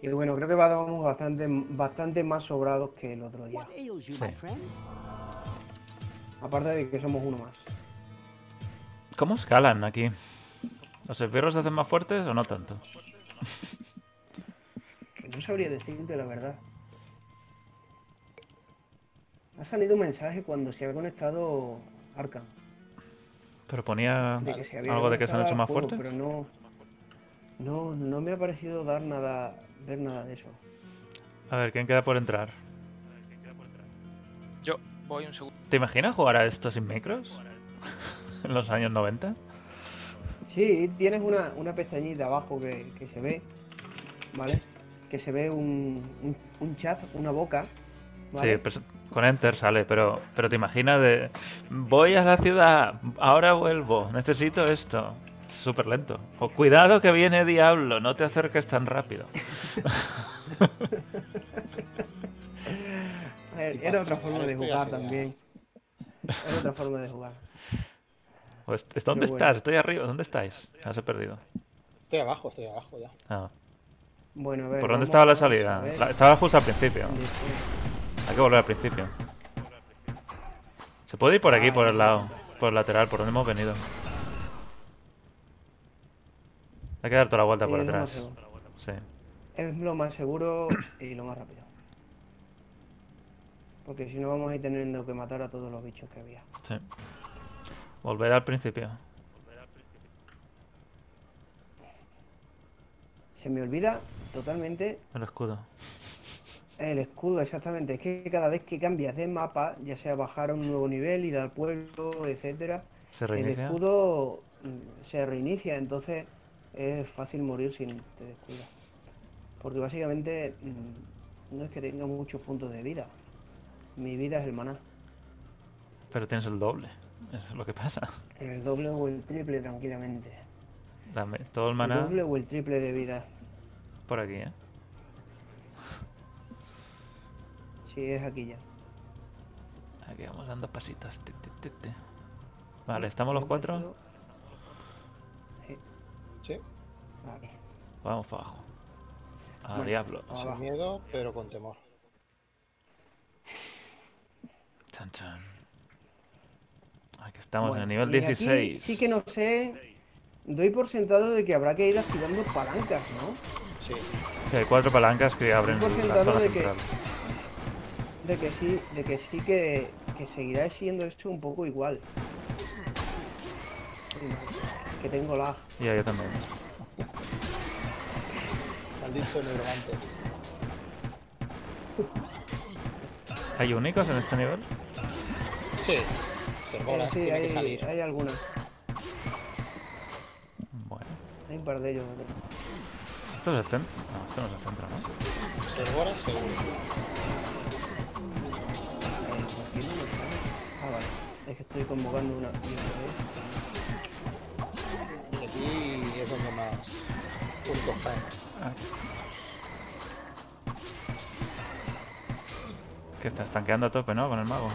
Y bueno, creo que vamos bastante, bastante más sobrados que el otro día. Aparte de que somos uno más. ¿Cómo escalan aquí? ¿Los esbirros se hacen más fuertes o no tanto? No sabría decirte la verdad. Ha salido un mensaje cuando se ha conectado Arkham. Pero ponía De había algo de que se han hecho más fuertes. Pero no, no, no me ha parecido dar nada, ver nada de eso. A ver, ¿quién queda por entrar? Yo voy un segundo. ¿Te imaginas jugar a esto sin micros? en los años 90. Sí, tienes una, una pestañita abajo que, que se ve, ¿vale? Que se ve un, un, un chat, una boca, ¿vale? Sí, pues con Enter sale, pero, pero te imaginas de... Voy a la ciudad, ahora vuelvo, necesito esto. Súper lento. O cuidado que viene Diablo, no te acerques tan rápido. Era otra forma de jugar también. Era otra forma de jugar. Pues, ¿Dónde bueno. estás? Estoy arriba, ¿dónde estáis? Ya os he perdido. Estoy abajo, estoy abajo ya. Ah, Bueno, a ver. ¿Por dónde estaba la salida? La- estaba justo al principio. Hay que volver al principio. Se puede ir por aquí, por el lado, por el lateral, por donde hemos venido. Hay que dar toda la vuelta por Sí, lo atrás. Sí. Es lo más seguro y lo más rápido. Porque si no vamos a ir teniendo que matar a todos los bichos que había. Sí. Volver al principio. Se me olvida totalmente El escudo. el escudo, exactamente. Es que cada vez que cambias de mapa, ya sea bajar a un nuevo nivel, ir al pueblo, etcétera, Se el escudo mm, se reinicia, entonces es fácil morir si te descuidas. Porque básicamente mm, no es que tenga muchos puntos de vida. Mi vida es el maná. Pero tienes el doble. Eso es lo que pasa. El doble o el triple tranquilamente. Dame todo el El maná doble o el triple de vida. por aquí, ¿eh? Si es aquí ya. Aquí vamos dando pasitos. Vale, ¿estamos los cuatro? Vale. Vamos para abajo. A Bueno, diablo. sin abajo. miedo, pero con temor. Chan, chan. Aquí estamos Bueno, en el nivel y aquí 16. sí que no sé. Doy por sentado de que habrá que ir activando palancas, ¿no? Sí, Sí, hay cuatro palancas que abren por la sentado de que-. De que sí, de que sí que, que seguirá siendo esto un poco igual. Que tengo la. Ya, yo también. Maldito negrogante. ¿Hay únicos en este nivel? Sí, Sergolas Eh, sí, tiene hay, que salir. hay algunas. Bueno. Hay un par de ellos. ¿Esto es el centro? No, esto no es el centro, ¿no? Sergolas seguro. Eh. Ah, vale. Es que estoy convocando una. Más puntos. Ah. Que estás tanqueando a tope, ¿no? Con el mago.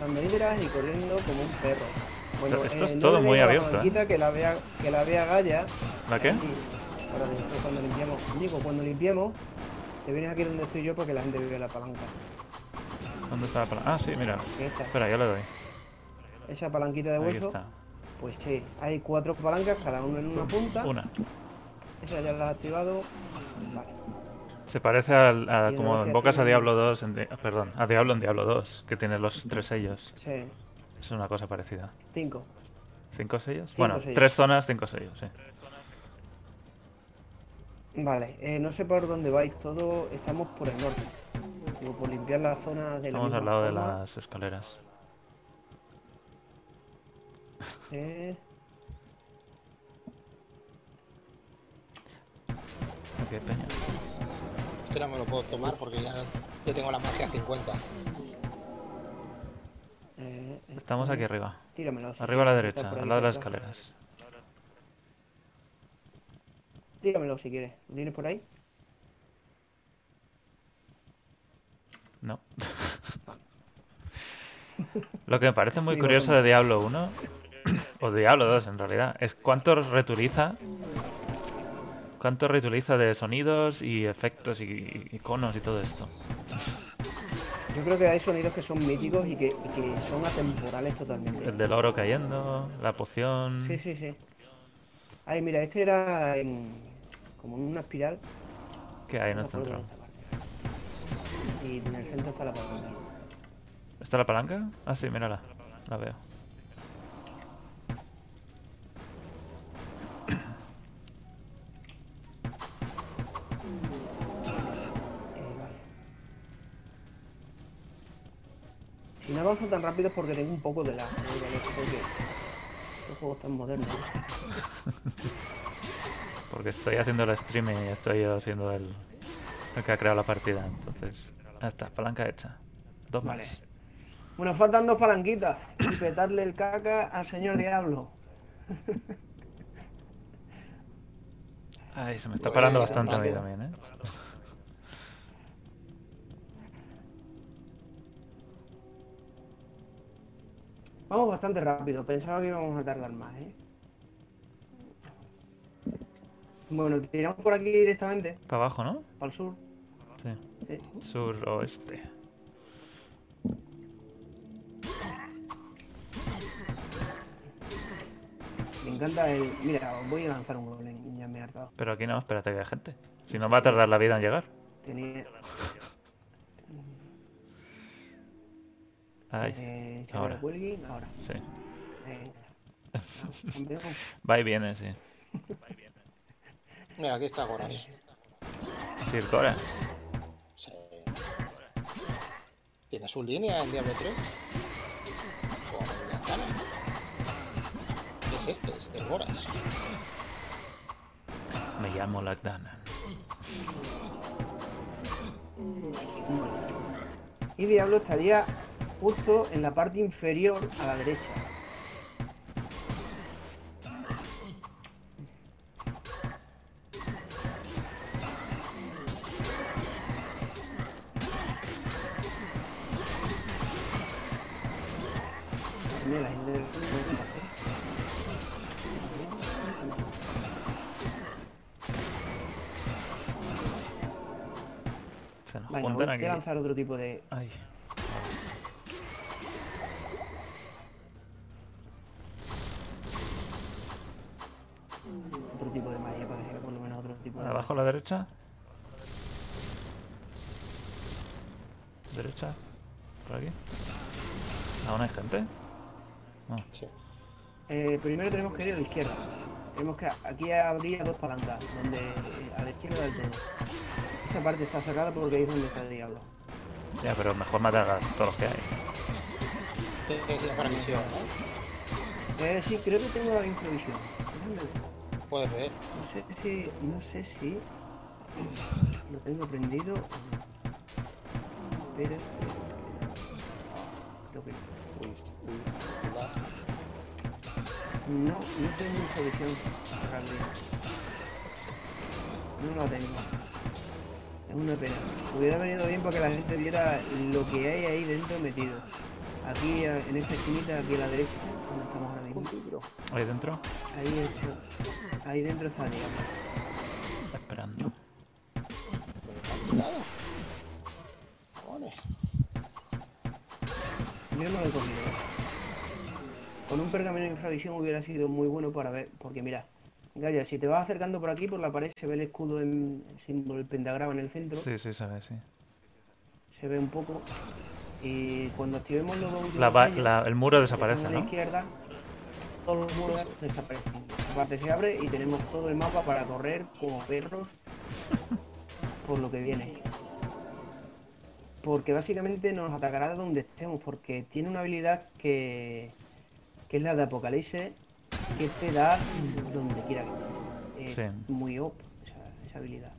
Dando hidras y corriendo como un perro. Bueno, Esto- esto es no todo muy abierto, ¿eh? Que la vea, que la vea Gaya. ¿La qué? Después cuando limpiemos, digo, cuando limpiemos, te vienes aquí donde estoy yo para que la gente vea la palanca. ¿Dónde está la palanca? Ah, sí, mira. Espera, yo le doy. Esa palanquita de hueso, pues sí, hay cuatro palancas, cada una en una punta. Una. Esa ya la has activado. Vale. Se parece al, a como invocas a Diablo 2, en perdón, a Diablo en Diablo 2, que tiene los tres sellos. Sí, Es una cosa parecida. cinco. ¿Cinco sellos? Cinco bueno, sellos. tres zonas, cinco sellos, sí. Vale, eh, no sé por dónde vais, todo estamos por el norte. Digo, por limpiar la zona de la Estamos al lado de las escaleras. Eh, Ok, peña. Este no me lo puedo tomar porque ya, ya tengo la magia 50. eh, eh, Estamos aquí arriba. Tíramelo. si Arriba a la derecha, al lado de las escaleras. Tíramelo si quieres. ¿Lo tienes por ahí? No. Lo que me parece muy curioso de Diablo 1, o Diablo 2 en realidad, es cuánto reutiliza, cuánto reutiliza de sonidos y efectos y iconos y todo esto. Yo creo que hay sonidos que son míticos y que, y que son atemporales totalmente. El del oro cayendo, la poción... Sí, sí, sí. Ay, mira, este era en, como en una espiral. que hay en No el centro? Y en el centro está la palanca. ¿Está la palanca? Ah, sí, mírala. La veo. No avanzo tan rápido porque tengo un poco de. ¿Vale? Porque los juegos tan modernos. Porque estoy haciendo el stream y estoy yo haciendo el, el que ha creado la partida. Entonces, ya está, palanca hecha. Dos más. Vale. Bueno, faltan dos palanquitas. Y petarle el caca al señor Diablo. Ay, se me está parando bastante a mí también, ¿eh? Vamos bastante rápido. Pensaba que íbamos a tardar más, ¿eh? Bueno, tiramos por aquí directamente, Para abajo, ¿no? para el sur. Sí. Sí. Sur oeste. Me encanta el... Mira, voy a lanzar un golem, ya me he hartado. Pero aquí no, espérate que hay gente. Si no va a tardar la vida en llegar. tenía. Ay, eh, ahora. ahora. Sí. Campeón. Va y viene, sí. Mira, aquí está Goras. Sir Cora. Sí. Tiene su línea en Diablo 3. Con la cara. ¿Qué es este? Es el Goras. Me llamo Lagdana. Y Diablo estaría justo en la parte inferior a la derecha. Juntan voy a lanzar otro tipo de, Eh, primero tenemos que ir a la izquierda. Tenemos que aquí habría dos palancas, donde eh, a la izquierda del todo. Esa parte está cerrada porque ahí es donde está el diablo. Ya, pero mejor matar a todos los que hay. Tienes la transmisión, ¿no? Eh, sí, creo que tengo la ver. Puedes ver. No sé si, no sé si lo tengo prendido. o no. Espera, espera, espera. Creo que no. No, no tengo. Gabriel. No la tengo. Es una pena. Hubiera venido bien para que la gente viera lo que hay ahí dentro metido. Aquí en esta esquinita, aquí a la derecha, donde estamos ahora mismo. Ahí dentro. Ahí está. Ahí dentro está el diablo. Esperando. Yo no lo he cogido. Con un pergamino de infravisión hubiera sido muy bueno para ver, porque mira, Gaya, si te vas acercando por aquí, por la pared se ve el escudo en el símbolo, el pentagrama en el centro, Sí, sí, sabe, sí. se ve un poco. Y cuando activemos los dos La la- el muro desaparece, están a la ¿no? izquierda, todos los muros desaparecen. Esa parte se abre y tenemos todo el mapa para correr como perros por lo que viene. Porque básicamente nos atacará de donde estemos, porque tiene una habilidad que, que es la de Apocalipsis, que te da donde quiera que estés. Es Sí. muy op esa, esa habilidad.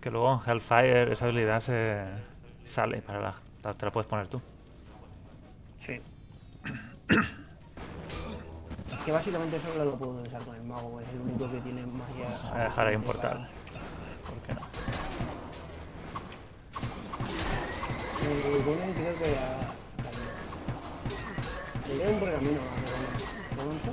Que luego en Hellfire esa habilidad se sale para la... la- Te la puedes poner tú. Sí. que básicamente solo lo puedo usar con el mago, es el único que tiene magia. Voy a dejar ahí un para- portal. ¿Por qué no? Eh, Golem creo que a... Le leo un. ¿Avanza?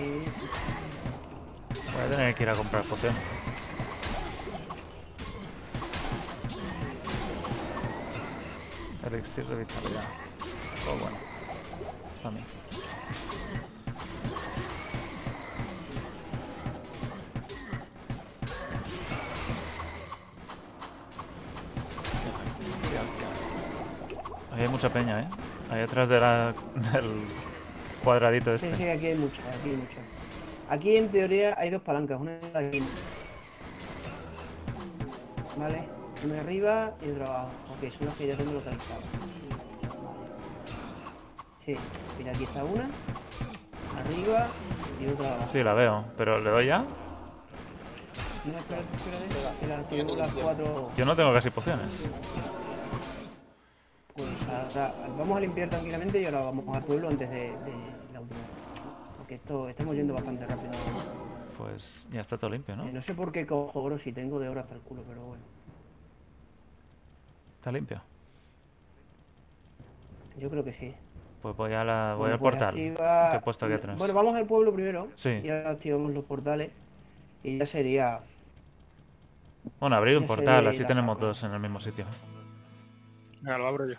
Eh, Voy a tener que ir a comprar poción. Elixir de vitalidad. Oh, bueno. A mucha peña, ¿eh? Ahí atrás de la, del cuadradito Sí, este. sí, aquí hay mucho, aquí hay mucho. Aquí en teoría hay dos palancas, una la esquina. Vale, una arriba y otra abajo. Ok, son las que ya tengo localizadas. Vale. Sí, mira, aquí está una, arriba y otra abajo. Sí, la veo, pero ¿le doy ya? No, espera, espera, Espera. Yo no tengo casi pociones. Pues ahora vamos a limpiar tranquilamente y ahora vamos al pueblo antes de, de la última. Porque esto estamos yendo bastante rápido. Pues ya está todo limpio, ¿no? Eh, no sé por qué cojo oro si tengo de oro hasta el culo, pero bueno. Está limpio. Yo creo que sí. Pues voy, a la, voy Bueno, al pues portal. activa- Que he puesto aquí atrás. Bueno, vamos al pueblo primero. Sí. Y ahora activamos los portales. Y ya sería. Bueno, abrir un portal, así tenemos saco. dos en el mismo sitio. Venga, lo abro yo.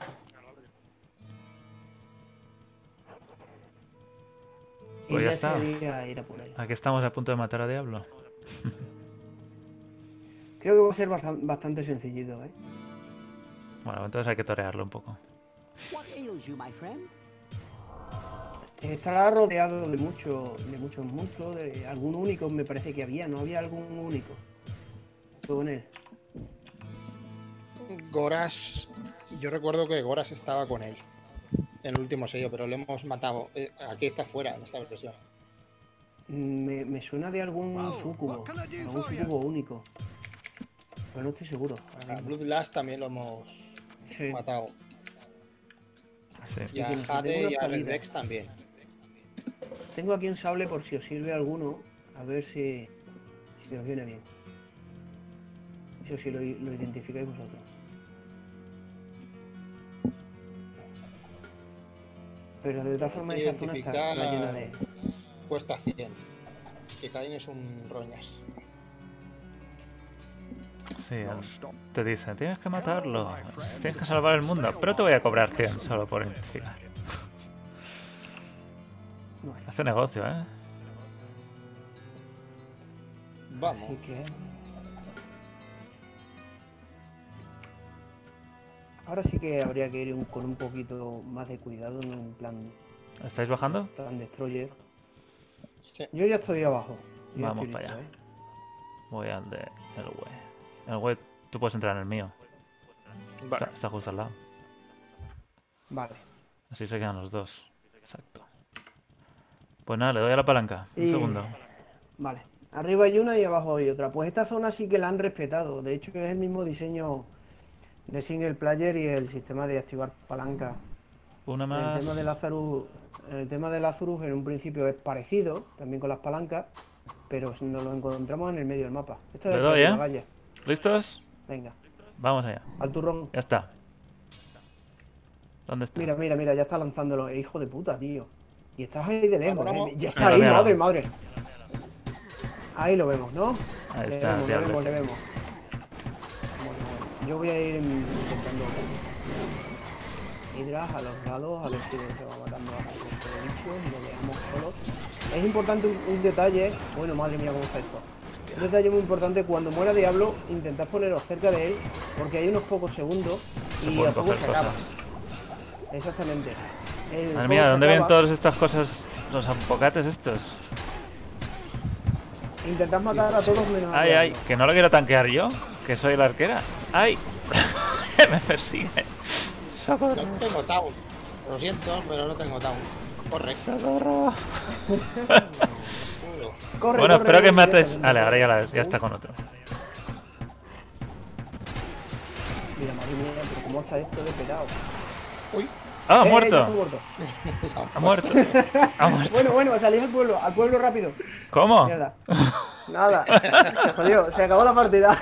Y Pues ya está. sería ir a por él. Aquí estamos a punto de matar a Diablo. Creo que va a ser bastan- bastante sencillito, ¿eh? Bueno, entonces hay que torearlo un poco. Estará rodeado de, mucho, de muchos monstruos, de algún único me parece que había, ¿no había algún único? Con él. Goras, yo recuerdo que Goras estaba con él en el último sello, pero lo hemos matado. Eh, aquí está fuera, en esta versión. Me, me suena de algún Wow, do algún súcubo único. Pero no estoy seguro. A. Bloodlust también lo hemos Sí. matado. Sí. Y a Jade y a. Redex también. Tengo aquí un sable por si os sirve alguno, a ver si, si os viene bien. Eso sí lo, lo identificáis vosotros. Pero de todas formas esa zona está, llena de... Cuesta 100. Que Cain es un roñas. Sí, te dice, tienes que matarlo, tienes que salvar el mundo, pero te voy a cobrar 100 solo por. Bueno, Hace negocio, ¿eh? Vamos. así que... Ahora sí que habría que ir un- con un poquito más de cuidado, no en plan ¿Estáis bajando? tan destroyer. Sí. Yo ya estoy abajo. yo Vamos estoy para allá. ¿eh? Voy al de el web. El web, tú puedes entrar en el mío. Vale. Está, está justo al lado. Vale. Así se quedan los dos. Exacto. Pues nada, le doy a la palanca. Un Y- segundo. Vale. Arriba hay una y abajo hay otra. Pues esta zona sí que la han respetado. De hecho, es el mismo diseño de single player y el sistema de activar palanca. Una El más. tema del Lazarus, el tema del Lazarus en un principio es parecido, también con las palancas, pero nos lo encontramos en el medio del mapa. Esta Le es doy, ¿eh? la valla. ¿Listos? Venga, Vamos allá. al turrón. Ya está. ¿Dónde está? Mira, mira, mira, ya está lanzándolo. Eh, hijo de puta, tío. Y estás ahí de lejos, Vamos, eh. Ya está Mira, ahí, mira. madre, madre. Ahí lo vemos, ¿no? Ahí le está, vemos, le vemos, le vemos. Yo voy a ir intentando hidras a los lados, a ver si se va matando a los bichos y lo dejamos solo. Es importante un, un detalle, bueno, madre mía, cómo está esto. Un detalle muy importante, cuando muera Diablo, intentad poneros cerca de él, porque hay unos pocos segundos y a poco coger se acaba. Exactamente. El Madre mía, ¿de se dónde vienen todas estas cosas? Los apocates estos. Intentad matar a todos menos a Ay, ay, que no lo quiero tanquear yo, que soy la arquera. Ay, me persigue. Socorro, No tengo town. Lo siento, pero no tengo town. Corre. socorro. Corre, Bueno, corre, espero que corre, mates. Vale, ahora ya, la- ya está con otro. Mira, madre mía, pero cómo está esto de pelado. Uy. ¡Ah, ha Eh, eh, está muerto! muerto. ¡Ha muerto! ¡Ha muerto! Bueno, bueno, salís al pueblo, al pueblo rápido. ¿Cómo? Mierda. Nada, se jodió, se acabó la partida.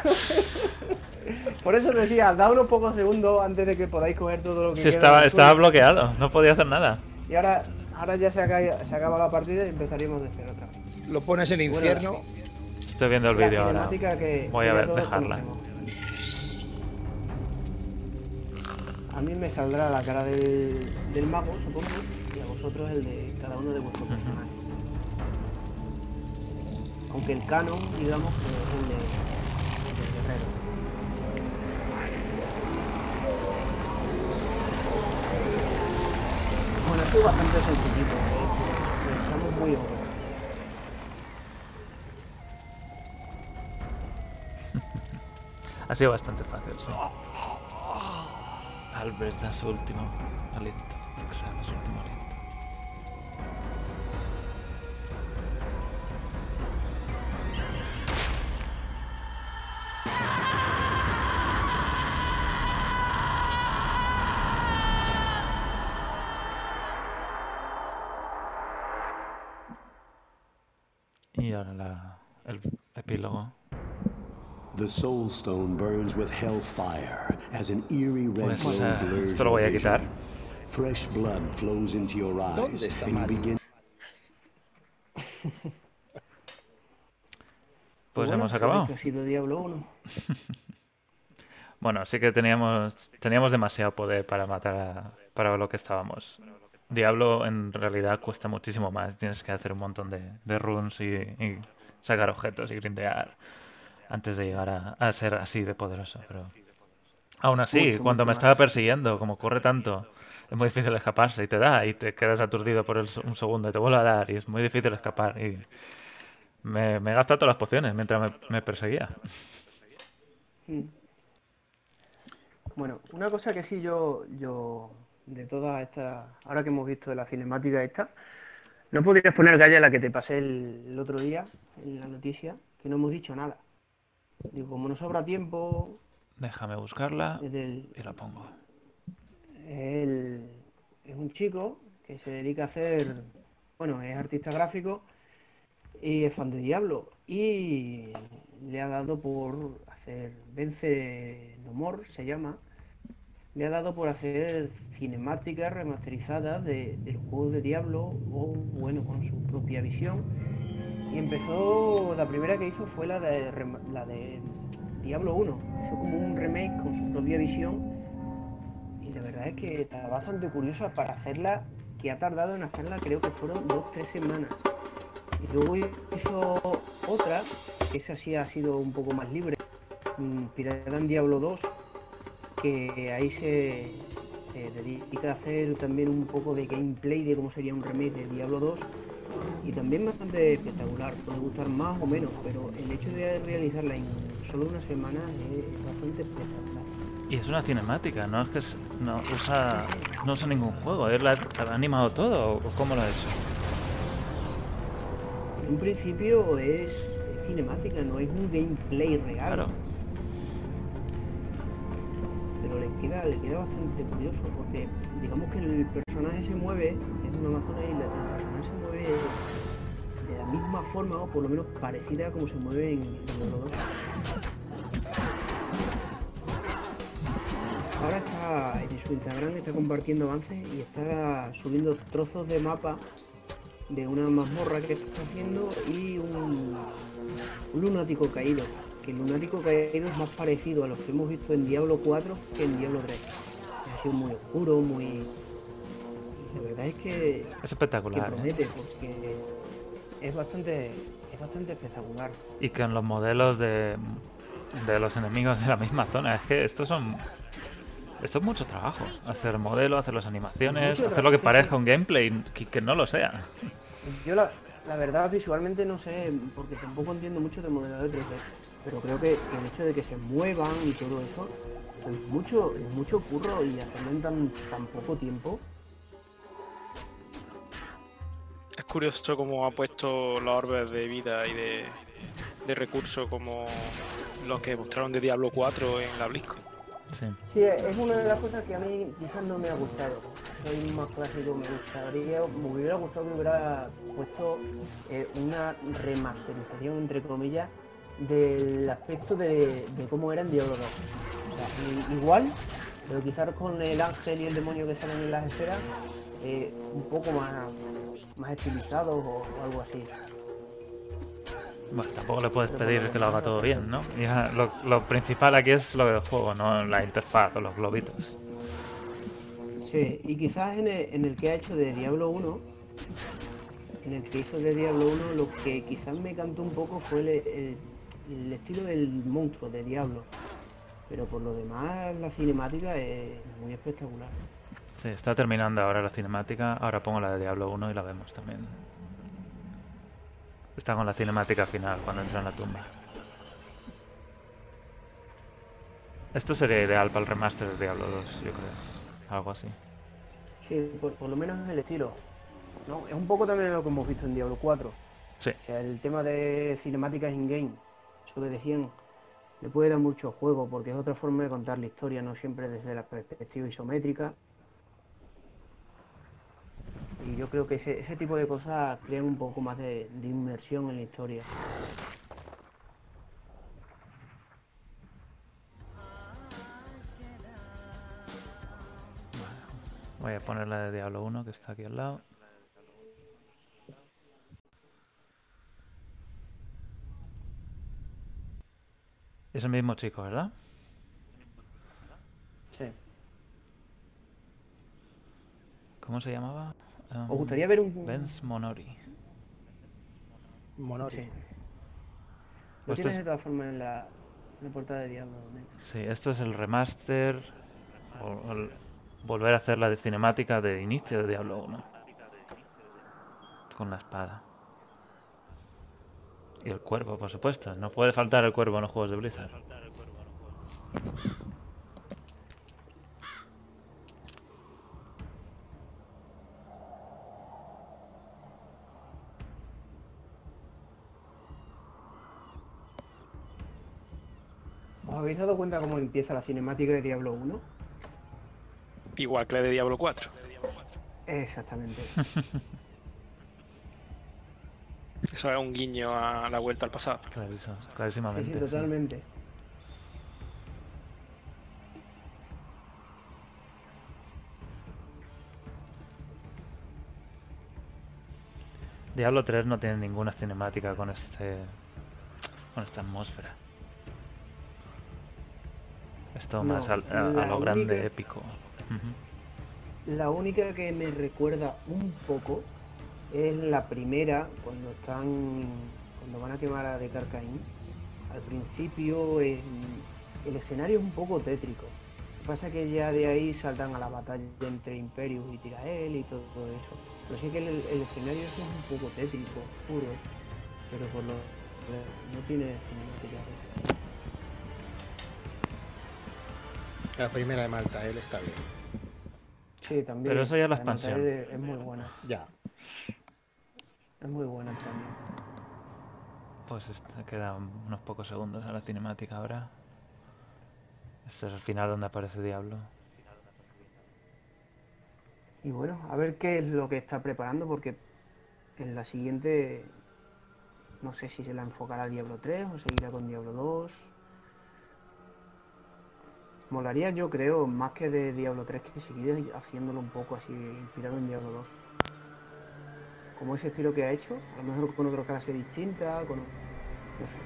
Por eso decía, da unos pocos segundos antes de que podáis coger todo lo que Sí, queda estaba, bloqueado, no podía hacer nada. Y ahora, ahora ya se acaba, se acaba la partida y empezaríamos de cero otra vez. Lo pones en infierno. Estoy viendo el vídeo ahora. que- Voy que a ver, dejarla. conocemos. A mí me saldrá la cara del, del mago, supongo, y a vosotros el de cada uno de vuestros personajes. Aunque el canon, digamos, que es el de, el del guerrero. Sido bastante sencillito, ¿eh? estamos muy over. Ha sido bastante fácil, sí. Albert da su último aliento. Exhala su último aliento. Y ahora la, el epílogo. The soul stone burns with hellfire as an eerie red Pues, glow eh, blurs esto lo your voy a vision. quitar. Fresh blood flows into your ¿Dónde eyes and you begin Pues Bueno, hemos acabado. ha sido Diablo 1. Bueno, sí que teníamos teníamos demasiado poder para matar a, para lo que estábamos. Diablo en realidad cuesta muchísimo más. Tienes que hacer un montón de, de runs y, y sacar objetos y grindear antes de llegar a, a ser así de poderoso. Pero aún así, Mucho, cuando mucho me más. estaba persiguiendo, como corre tanto, es muy difícil escaparse y te da y te quedas aturdido por el, un segundo y te vuelve a dar y es muy difícil escapar y me, me he gastado todas las pociones mientras me, me perseguía. Mm. Bueno, una cosa que sí yo, yo, de todas estas, ahora que hemos visto de la cinemática esta, no podrías poner Gaya la que te pasé el, el otro día en la noticia, que no hemos dicho nada. Digo, como no sobra tiempo, Déjame buscarla y la pongo. el- es un chico que se dedica a hacer, bueno, es artista gráfico y es fan de Diablo y le ha dado por hacer Vence no More se llama le ha dado por hacer cinemáticas remasterizadas de, del juego de Diablo o bueno con su propia visión. Y empezó la primera que hizo fue la de la de Diablo 1 hizo como un remake con su propia visión. Y la verdad es que está bastante curiosa para hacerla que ha tardado en hacerla creo que fueron dos tres semanas. Y luego hizo otra, que esa sí ha sido un poco más libre, mm, Pirata en Diablo 2, que ahí se, se dedica a hacer también un poco de gameplay de cómo sería un remake de Diablo 2 y también bastante espectacular, puede gustar más o menos, pero el hecho de realizarla en solo una semana es bastante espectacular. Y es una cinemática, no es que es- no usa no usa ningún juego, él la, la ha animado todo o cómo lo ha hecho. En un principio es, es cinemática, no es un gameplay real. Claro. Pero le queda, le queda bastante curioso porque digamos que el personaje se mueve, es una amazona y el personaje se mueve de la misma forma o por lo menos parecida a como se mueve en, Diablo 2. Ahora está en su Instagram, está compartiendo avances y está subiendo trozos de mapa de una mazmorra que está haciendo y un lunático caído. Que el lunático caído es más parecido a los que hemos visto en Diablo 4 que en Diablo 3. Ha sido muy oscuro, muy. La verdad es que, Es que espectacular. ¿eh? promete porque es bastante, es bastante espectacular. Y con los modelos de, de los enemigos de la misma zona, es que estos son esto es mucho trabajo, hacer modelos, hacer las animaciones, Mucho hacer lo que parezca un gameplay que, que no lo sea. Yo la, la verdad visualmente no sé, porque tampoco entiendo mucho de modelado de 3D, pero creo que, el hecho de que se muevan y todo eso es mucho, es mucho curro y hacerlo en tan, tan poco tiempo. Es curioso cómo ha puesto los orbes de vida y de, de recursos como los que mostraron de Diablo 4 en la BlizzCon. Sí. Sí, es una de las cosas que a mí quizás no me ha gustado. Soy más clásico, me gustaría, me hubiera gustado que hubiera puesto eh, una remasterización, entre comillas, del aspecto de, de cómo era en Diablo 2. O sea, igual, pero quizás con el ángel y el demonio que salen en las esferas, eh, un poco más, más estilizados o, o algo así. Bueno, tampoco le puedes pedir que lo haga todo bien, ¿no? Ya, lo, lo principal aquí es lo del juego, no la interfaz o los globitos. Sí, y quizás en el, en el que ha hecho de Diablo 1, en el que hizo de Diablo 1, lo que quizás me cantó un poco fue el, el- el estilo del monstruo de Diablo. Pero por lo demás, la cinemática es muy espectacular. Sí, está terminando ahora la cinemática, ahora pongo la de Diablo 1 y la vemos también. Está con la cinemática final cuando entra en la tumba. Esto sería ideal para el remaster de Diablo 2, yo creo. Algo así. Sí, por, por lo menos es el estilo. ¿no? Es un poco también lo que hemos visto en Diablo 4. Sí. O sea, el tema de cinemáticas in-game, eso que decían, le puede dar mucho juego porque es otra forma de contar la historia, no siempre desde la perspectiva isométrica. Y yo creo que ese, tipo de cosas crean un poco más de, de inmersión en la historia. Voy a poner la de Diablo 1 que está aquí al lado. Es el mismo chico, ¿verdad? Sí. ¿Cómo se llamaba? Um, ¿Os gustaría ver un. Benz Monori. Monori. Lo tienes de todas formas en la, portada de Diablo. Sí, esto es el remaster. O, el... volver a hacer la de cinemática de inicio de Diablo 1. Con la espada. Y el cuervo, por supuesto. No puede faltar el cuervo en los juegos de Blizzard. ¿Os habéis dado cuenta cómo empieza la cinemática de Diablo 1? Igual que la de Diablo 4. Exactamente. Eso es un guiño a la vuelta al pasado. Sí, clarísimamente. sí, totalmente. Diablo 3 no tiene ninguna cinemática con este con esta atmósfera. Es todo No, más a, lo grande, épico. La única que me recuerda un poco es la primera, cuando están. cuando van a quemar a de Carcaín. Al principio el, el escenario es un poco tétrico. Lo que pasa es que ya de ahí saltan a la batalla entre Imperius y Tirael y todo eso. Pero sí que el, el escenario es un poco tétrico, oscuro, pero por lo no tiene cinemática. La primera de Malta, él está bien. Sí, también. Pero eso ya es la expansión. Es muy buena. Ya. Es muy buena también. Pues este, quedan unos pocos segundos a la cinemática ahora. Este es el final donde aparece Diablo. Y bueno, a ver qué es lo que está preparando, porque en la siguiente no sé si se la enfocará a Diablo 3 o seguirá con Diablo 2. Molaría, yo creo, más que de Diablo 3, que seguir haciéndolo un poco así, inspirado en Diablo 2. Como ese estilo que ha hecho, a lo mejor con otra clase distinta, con... no sé.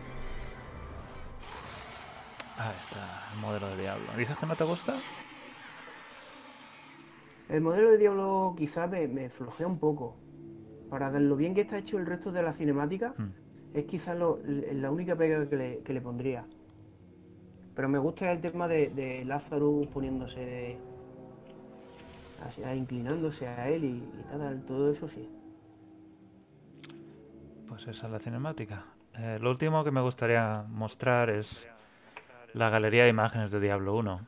Ah, está el modelo de Diablo. ¿Dices que no te gusta? El modelo de Diablo quizás me, me flojea un poco. Para lo bien que está hecho el resto de la cinemática, Hmm. es quizás lo- la única pega que le, que le pondría. Pero me gusta el tema de, de Lazarus poniéndose de- inclinándose a él y, y tal, todo eso sí. Pues esa es la cinemática. Eh, lo último que me gustaría mostrar es la galería de imágenes de Diablo 1.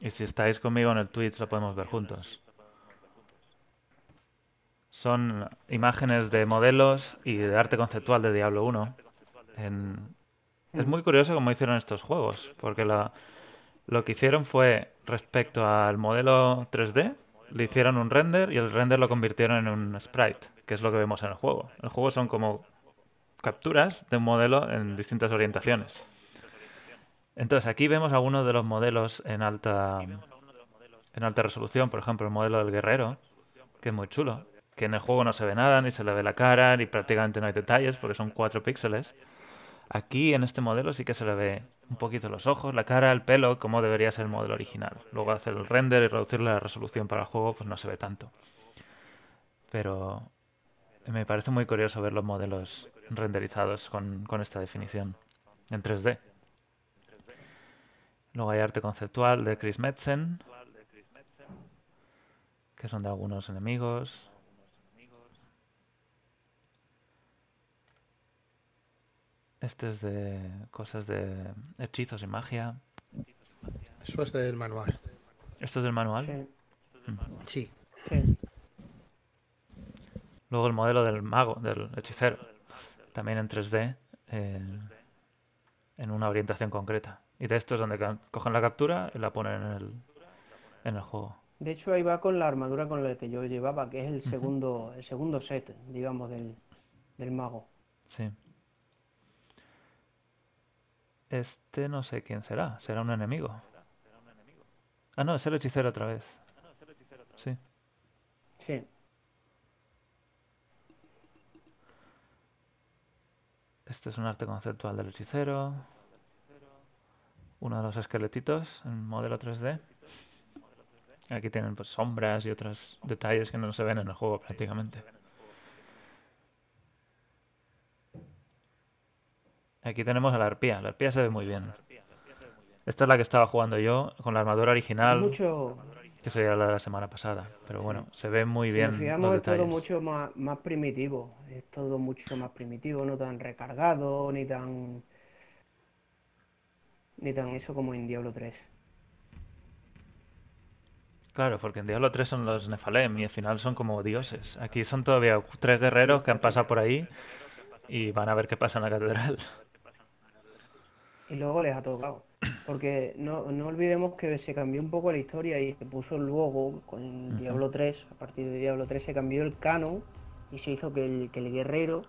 Y si estáis conmigo en el Twitch lo podemos ver juntos. Son imágenes de modelos y de arte conceptual de Diablo 1. En- Es muy curioso cómo hicieron estos juegos, porque la- lo que hicieron fue respecto al modelo 3D, le hicieron un render y el render lo convirtieron en un sprite, que es lo que vemos en el juego. El juego son como capturas de un modelo en distintas orientaciones. Entonces aquí vemos algunos de los modelos en alta en alta resolución, por ejemplo el modelo del guerrero, que es muy chulo, que en el juego no se ve nada, ni se le ve la cara, ni prácticamente no hay detalles, porque son 4 píxeles. Aquí en este modelo sí que se le ve un poquito los ojos, la cara, el pelo, como debería ser el modelo original. Luego hacer el render y reducir la resolución para el juego, pues no se ve tanto. Pero me parece muy curioso ver los modelos renderizados con, con esta definición en 3D. Luego hay arte conceptual de Chris Metzen, que son de algunos enemigos. Este es de cosas de hechizos y magia. Eso es del manual. ¿Esto es del manual? Sí, Mm. Sí. sí. Luego el modelo del mago, del hechicero, también en 3D, eh, en una orientación concreta. Y de esto es donde cogen la captura y la ponen en el, en el juego. De hecho ahí va con la armadura con la que yo llevaba, que es el segundo, el segundo set, digamos, del, del mago. Sí. Este no sé quién será. ¿Será un enemigo? Ah, no, es el hechicero otra vez. Sí. Sí. Este es un arte conceptual del hechicero. Uno de los esqueletitos en modelo 3D. Aquí tienen pues sombras y otros detalles que no se ven en el juego prácticamente. Aquí tenemos a la arpía. La arpía se ve muy bien. Esta es la que estaba jugando yo con la armadura original, que sería la de la semana pasada. Pero bueno, se ve muy si bien los fijamos, es todo mucho más, más primitivo. Es todo mucho más primitivo, no tan recargado, ni tan. Ni tan eso como en Diablo 3. Claro, porque en Diablo 3 son los Nephalem y al final son como dioses. Aquí son todavía tres guerreros que han pasado por ahí y van a ver qué pasa en la catedral. Y luego les ha tocado. Porque no, no olvidemos que se cambió un poco la historia y se puso luego con. Diablo 3, a partir de Diablo 3 se cambió el canon y se hizo que el, que el guerrero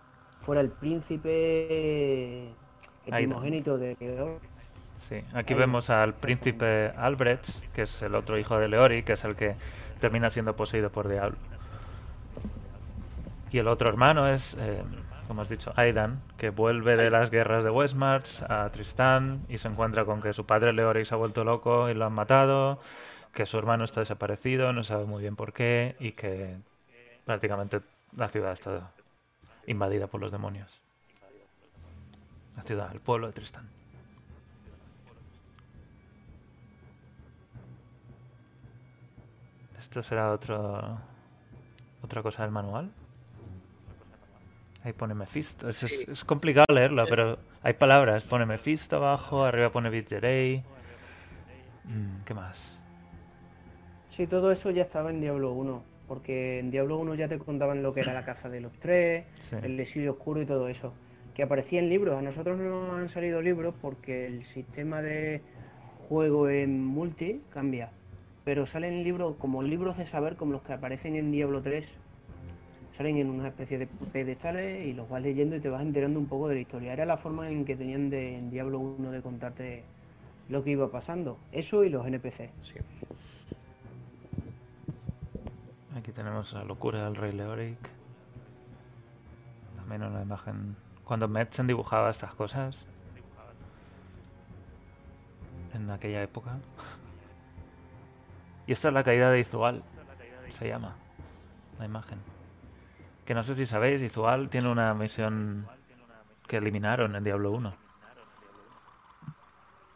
fuera el príncipe, el primogénito de Leor. Sí, aquí Ahí, vemos al príncipe Albrecht, que es el otro hijo de Leori, que es el que termina siendo poseído por Diablo. Y el otro hermano es, eh, como has dicho, Aidan, que vuelve de las guerras de Westmarch a Tristán y se encuentra con que su padre Leori se ha vuelto loco y lo han matado, que su hermano está desaparecido, no sabe muy bien por qué y que prácticamente la ciudad está invadida por los demonios. La ciudad, el pueblo de Tristán. Esto será otro otra cosa del manual. Ahí pone Mephisto. Es, es- Sí. es complicado leerlo, pero hay palabras. Pone Mephisto abajo, arriba pone Vidgerei. Mm, ¿Qué más? Sí, todo eso ya estaba en Diablo 1, porque en Diablo 1 ya te contaban lo que era la caza de los tres, Sí. el exilio oscuro y todo eso, que aparecía en libros. A nosotros no nos han salido libros porque el sistema de juego en multi cambia, pero salen libros como libros de saber como los que aparecen en Diablo 3. Salen en una especie de pedestales y los vas leyendo y te vas enterando un poco de la historia. Era la forma en que tenían de, en Diablo 1 de contarte lo que iba pasando. Eso y los NPC. Aquí tenemos la locura del rey Leoric. También una imagen. Cuando Metzen dibujaba estas cosas. En aquella época. Y esta es la caída de Izual. Se llama. La imagen. Que no sé si sabéis, Izual tiene una misión que eliminaron en Diablo 1.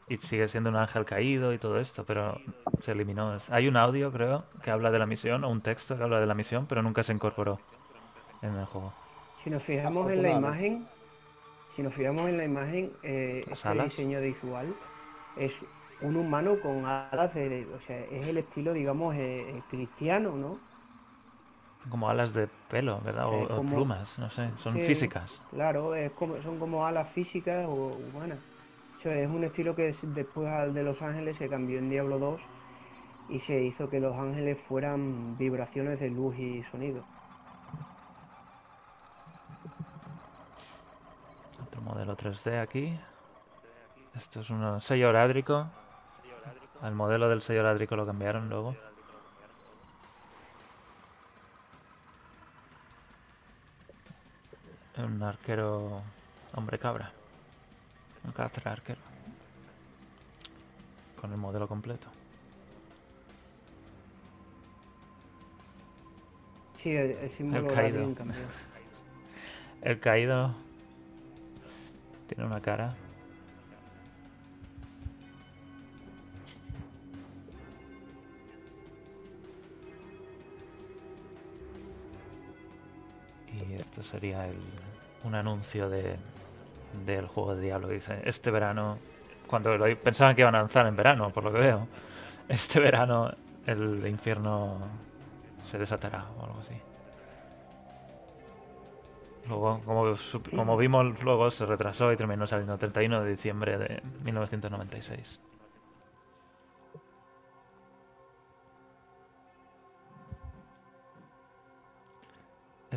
Y sigue siendo un ángel caído y todo esto, pero se eliminó. Hay un audio, creo, que habla de la misión, o un texto que habla de la misión, pero nunca se incorporó en el juego. Si nos fijamos en la imagen, si nos fijamos en la imagen, eh, este alas. diseño de Izual es un humano con alas de, o sea, es el estilo, digamos, eh, cristiano, ¿no? Como alas de pelo, ¿verdad? O, Sí, o como- plumas, no sé, son Sí, físicas. Claro, es como, son como alas físicas o humanas. O sea, es un estilo que es- después al de Los Ángeles se cambió en Diablo 2 y se hizo que los ángeles fueran vibraciones de luz y sonido. Otro modelo 3D aquí. Esto es un sello orádrico. Al modelo del sello orádrico lo cambiaron luego. Un arquero hombre cabra. Un cazador arquero. Con el modelo completo. Sí, el, el símbolo El caído. bien cambiado. El caído tiene una cara. Esto sería el, un anuncio de, del juego de Diablo. Dice, este verano, cuando pensaban que iban a lanzar en verano, por lo que veo, este verano el infierno se desatará o algo así. Luego, como, como vimos, luego se retrasó y terminó saliendo el 31 de diciembre de 1996.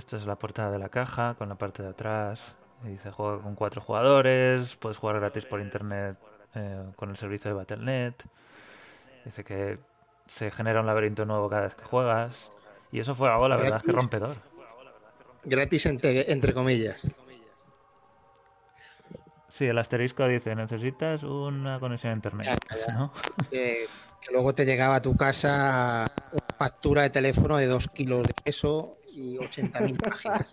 Esta es la portada de la caja con la parte de atrás. Y dice juega con cuatro jugadores, puedes jugar gratis por internet eh, con el servicio de Battle.net. Dice que se genera un laberinto nuevo cada vez que juegas. Y eso fue algo, la verdad, es que Gratis. rompedor. Gratis entre, entre comillas. Sí, el asterisco dice, necesitas una conexión a internet. ¿no? Que luego te llegaba a tu casa una factura de teléfono de 2 kilos de peso y 80.000 páginas.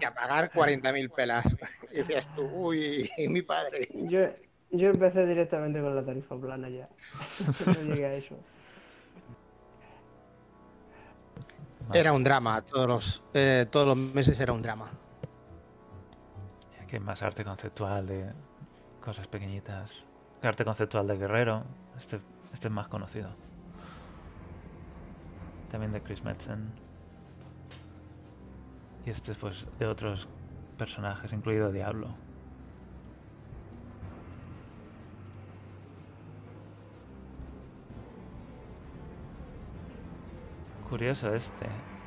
Y a pagar 40.000 pelas. Y decías tú, uy, mi padre. Yo, yo empecé directamente con la tarifa plana ya. no llegué a eso. Era un drama, todos los, eh, todos los meses era un drama. Aquí hay más arte conceptual de cosas pequeñitas. Arte conceptual de Guerrero. Este, este es más conocido. También de Chris Metzen. Y este pues de otros personajes, incluido Diablo. Curioso este.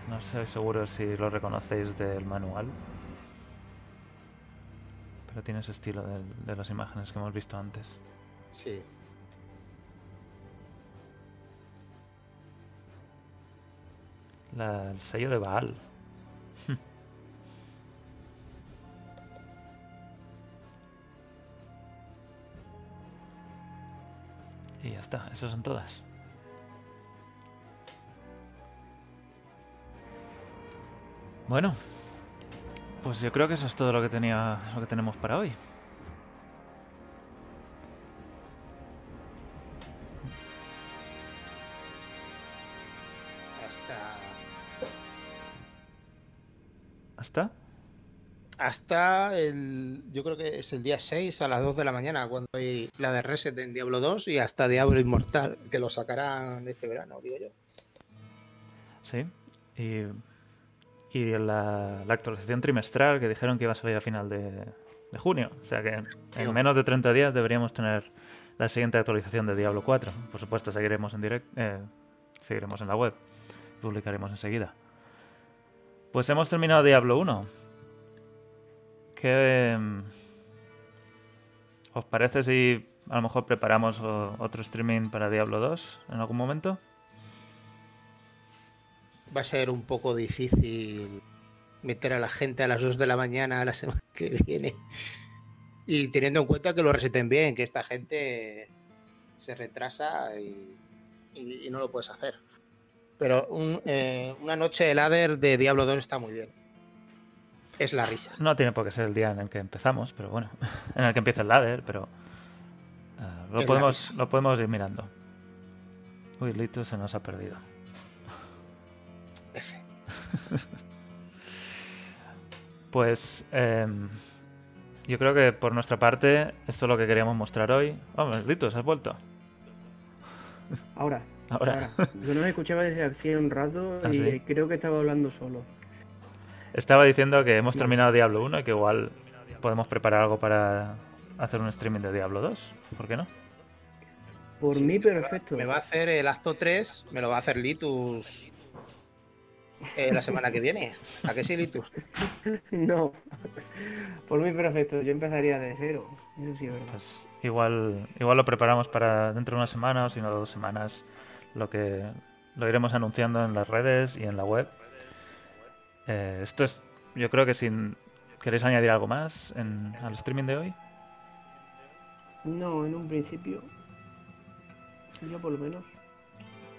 No estoy seguro si lo reconocéis del manual. Pero tiene ese estilo de, de las imágenes que hemos visto antes. Sí. La- el sello de Baal. Y ya está, esas son todas. Bueno, pues yo creo que eso es todo lo que tenía, lo que tenemos para hoy. Hasta el. Yo creo que es el día 6 a las 2 de la mañana, cuando hay la de Reset en Diablo 2 y hasta Diablo Inmortal, que lo sacarán este verano, digo yo. Sí. Y, y la, la actualización trimestral que dijeron que iba a salir a final de, de junio. O sea que en menos de 30 días deberíamos tener la siguiente actualización de Diablo 4. Por supuesto, seguiremos en direct, eh, seguiremos en la web. Publicaremos enseguida. Pues hemos terminado Diablo 1. ¿Qué em, os parece si a lo mejor preparamos otro streaming para Diablo 2 en algún momento? Va a ser un poco difícil meter a la gente a las 2 de la mañana la semana que viene. Y teniendo en cuenta que lo reseten bien, que esta gente se retrasa y, no lo puedes hacer. Pero un, eh, una noche de ladder de Diablo 2 está muy bien. Es la risa. No tiene por qué ser el día en el que empezamos, pero bueno, en el que empieza el ladder, pero eh, lo Es podemos lo podemos ir mirando. Uy, Lito se nos ha perdido. F. Pues em, yo creo que por nuestra parte esto es lo que queríamos mostrar hoy. Vamos, Lito, has vuelto. Ahora, Ahora. ahora. Yo no me escuchaba desde hacía un rato ¿Ah, y sí? creo que estaba hablando solo. Estaba diciendo que hemos terminado Diablo 1 y que igual podemos preparar algo para hacer un streaming de Diablo 2. ¿Por qué no? Por Sí, mí, perfecto. Me va a hacer el acto 3, me lo va a hacer Litus eh, la semana que viene. ¿A qué sí, Litus? No. Por mí, perfecto. Yo empezaría de cero. Eso sí es verdad. Pues igual, igual lo preparamos para dentro de una semana o si no dos semanas. Lo que lo iremos anunciando en las redes y en la web. Eh, esto es, yo creo que si queréis añadir algo más en, al streaming de hoy. No, en un principio. Yo por lo menos.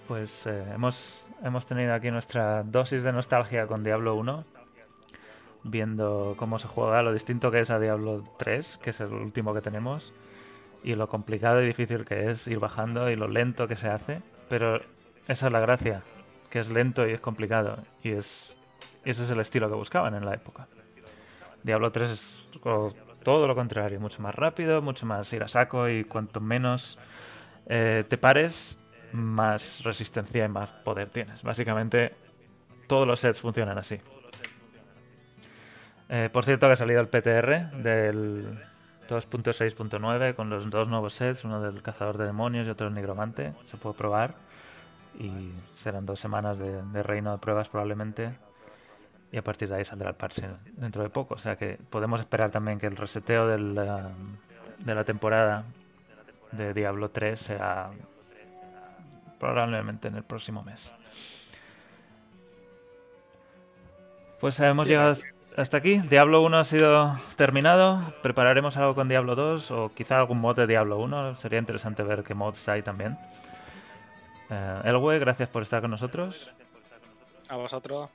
Pues eh, hemos, hemos tenido aquí nuestra dosis de nostalgia con Diablo 1, viendo cómo se juega, lo distinto que es a Diablo 3, que es el último que tenemos, y lo complicado y difícil que es ir bajando y lo lento que se hace, pero esa es la gracia, que es lento y es complicado, y es ese es el estilo que buscaban en la época. Diablo 3 es todo lo contrario, mucho más rápido, mucho más ir a saco y cuanto menos eh, te pares, más resistencia y más poder tienes. Básicamente, todos los sets funcionan así. Eh, por cierto, que ha salido el PTR del 2.6.9 con los dos nuevos sets, uno del cazador de demonios y otro del nigromante. Se puede probar y serán dos semanas de reino de pruebas probablemente. Y a partir de ahí saldrá el parche dentro de poco. O sea que podemos esperar también que el reseteo del, eh, de la temporada de Diablo 3 sea probablemente en el próximo mes. Pues hemos llegado hasta aquí. Diablo 1 ha sido terminado. Prepararemos algo con Diablo 2 o quizá algún mod de Diablo 1. Sería interesante ver qué mods hay también. Eh, Elwe, gracias por estar con nosotros. A vosotros.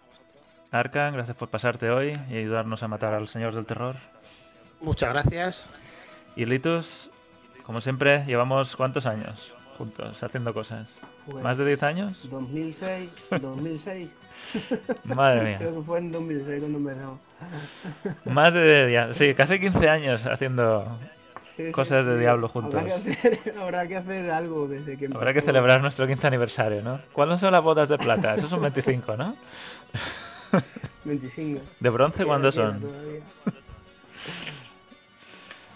Arkan, gracias por pasarte hoy y ayudarnos a matar al señor del terror. Muchas gracias. Y Litus, como siempre, llevamos cuántos años juntos haciendo cosas. Pues, ¿Más de 10 años? 2006, 2006. Madre mía. Creo que fue en 2006 cuando empezamos. Más de ya, sí, casi 15 años haciendo Sí, sí, cosas de sí. Diablo juntos. Habrá que, hacer, habrá que hacer algo desde que Habrá que celebrar nuestro 15 aniversario, ¿no? ¿Cuándo son las bodas de plata? Esos son 25, ¿no? 25. ¿De bronce cuándo son? todavía.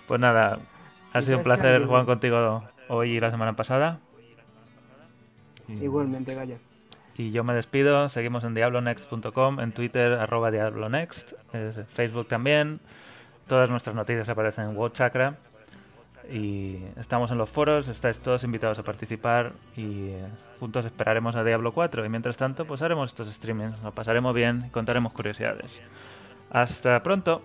Pues nada, ha sido un placer jugar contigo hoy y la semana pasada. Igualmente, Gaya. Y yo me despido, seguimos en diablonext.com, en Twitter arroba diablonext, Facebook también, todas nuestras noticias aparecen en WoW Chakra y estamos en los foros, estáis todos invitados a participar y eh, juntos esperaremos a Diablo 4 y mientras tanto pues haremos estos streamings, lo pasaremos bien y contaremos curiosidades. Hasta pronto.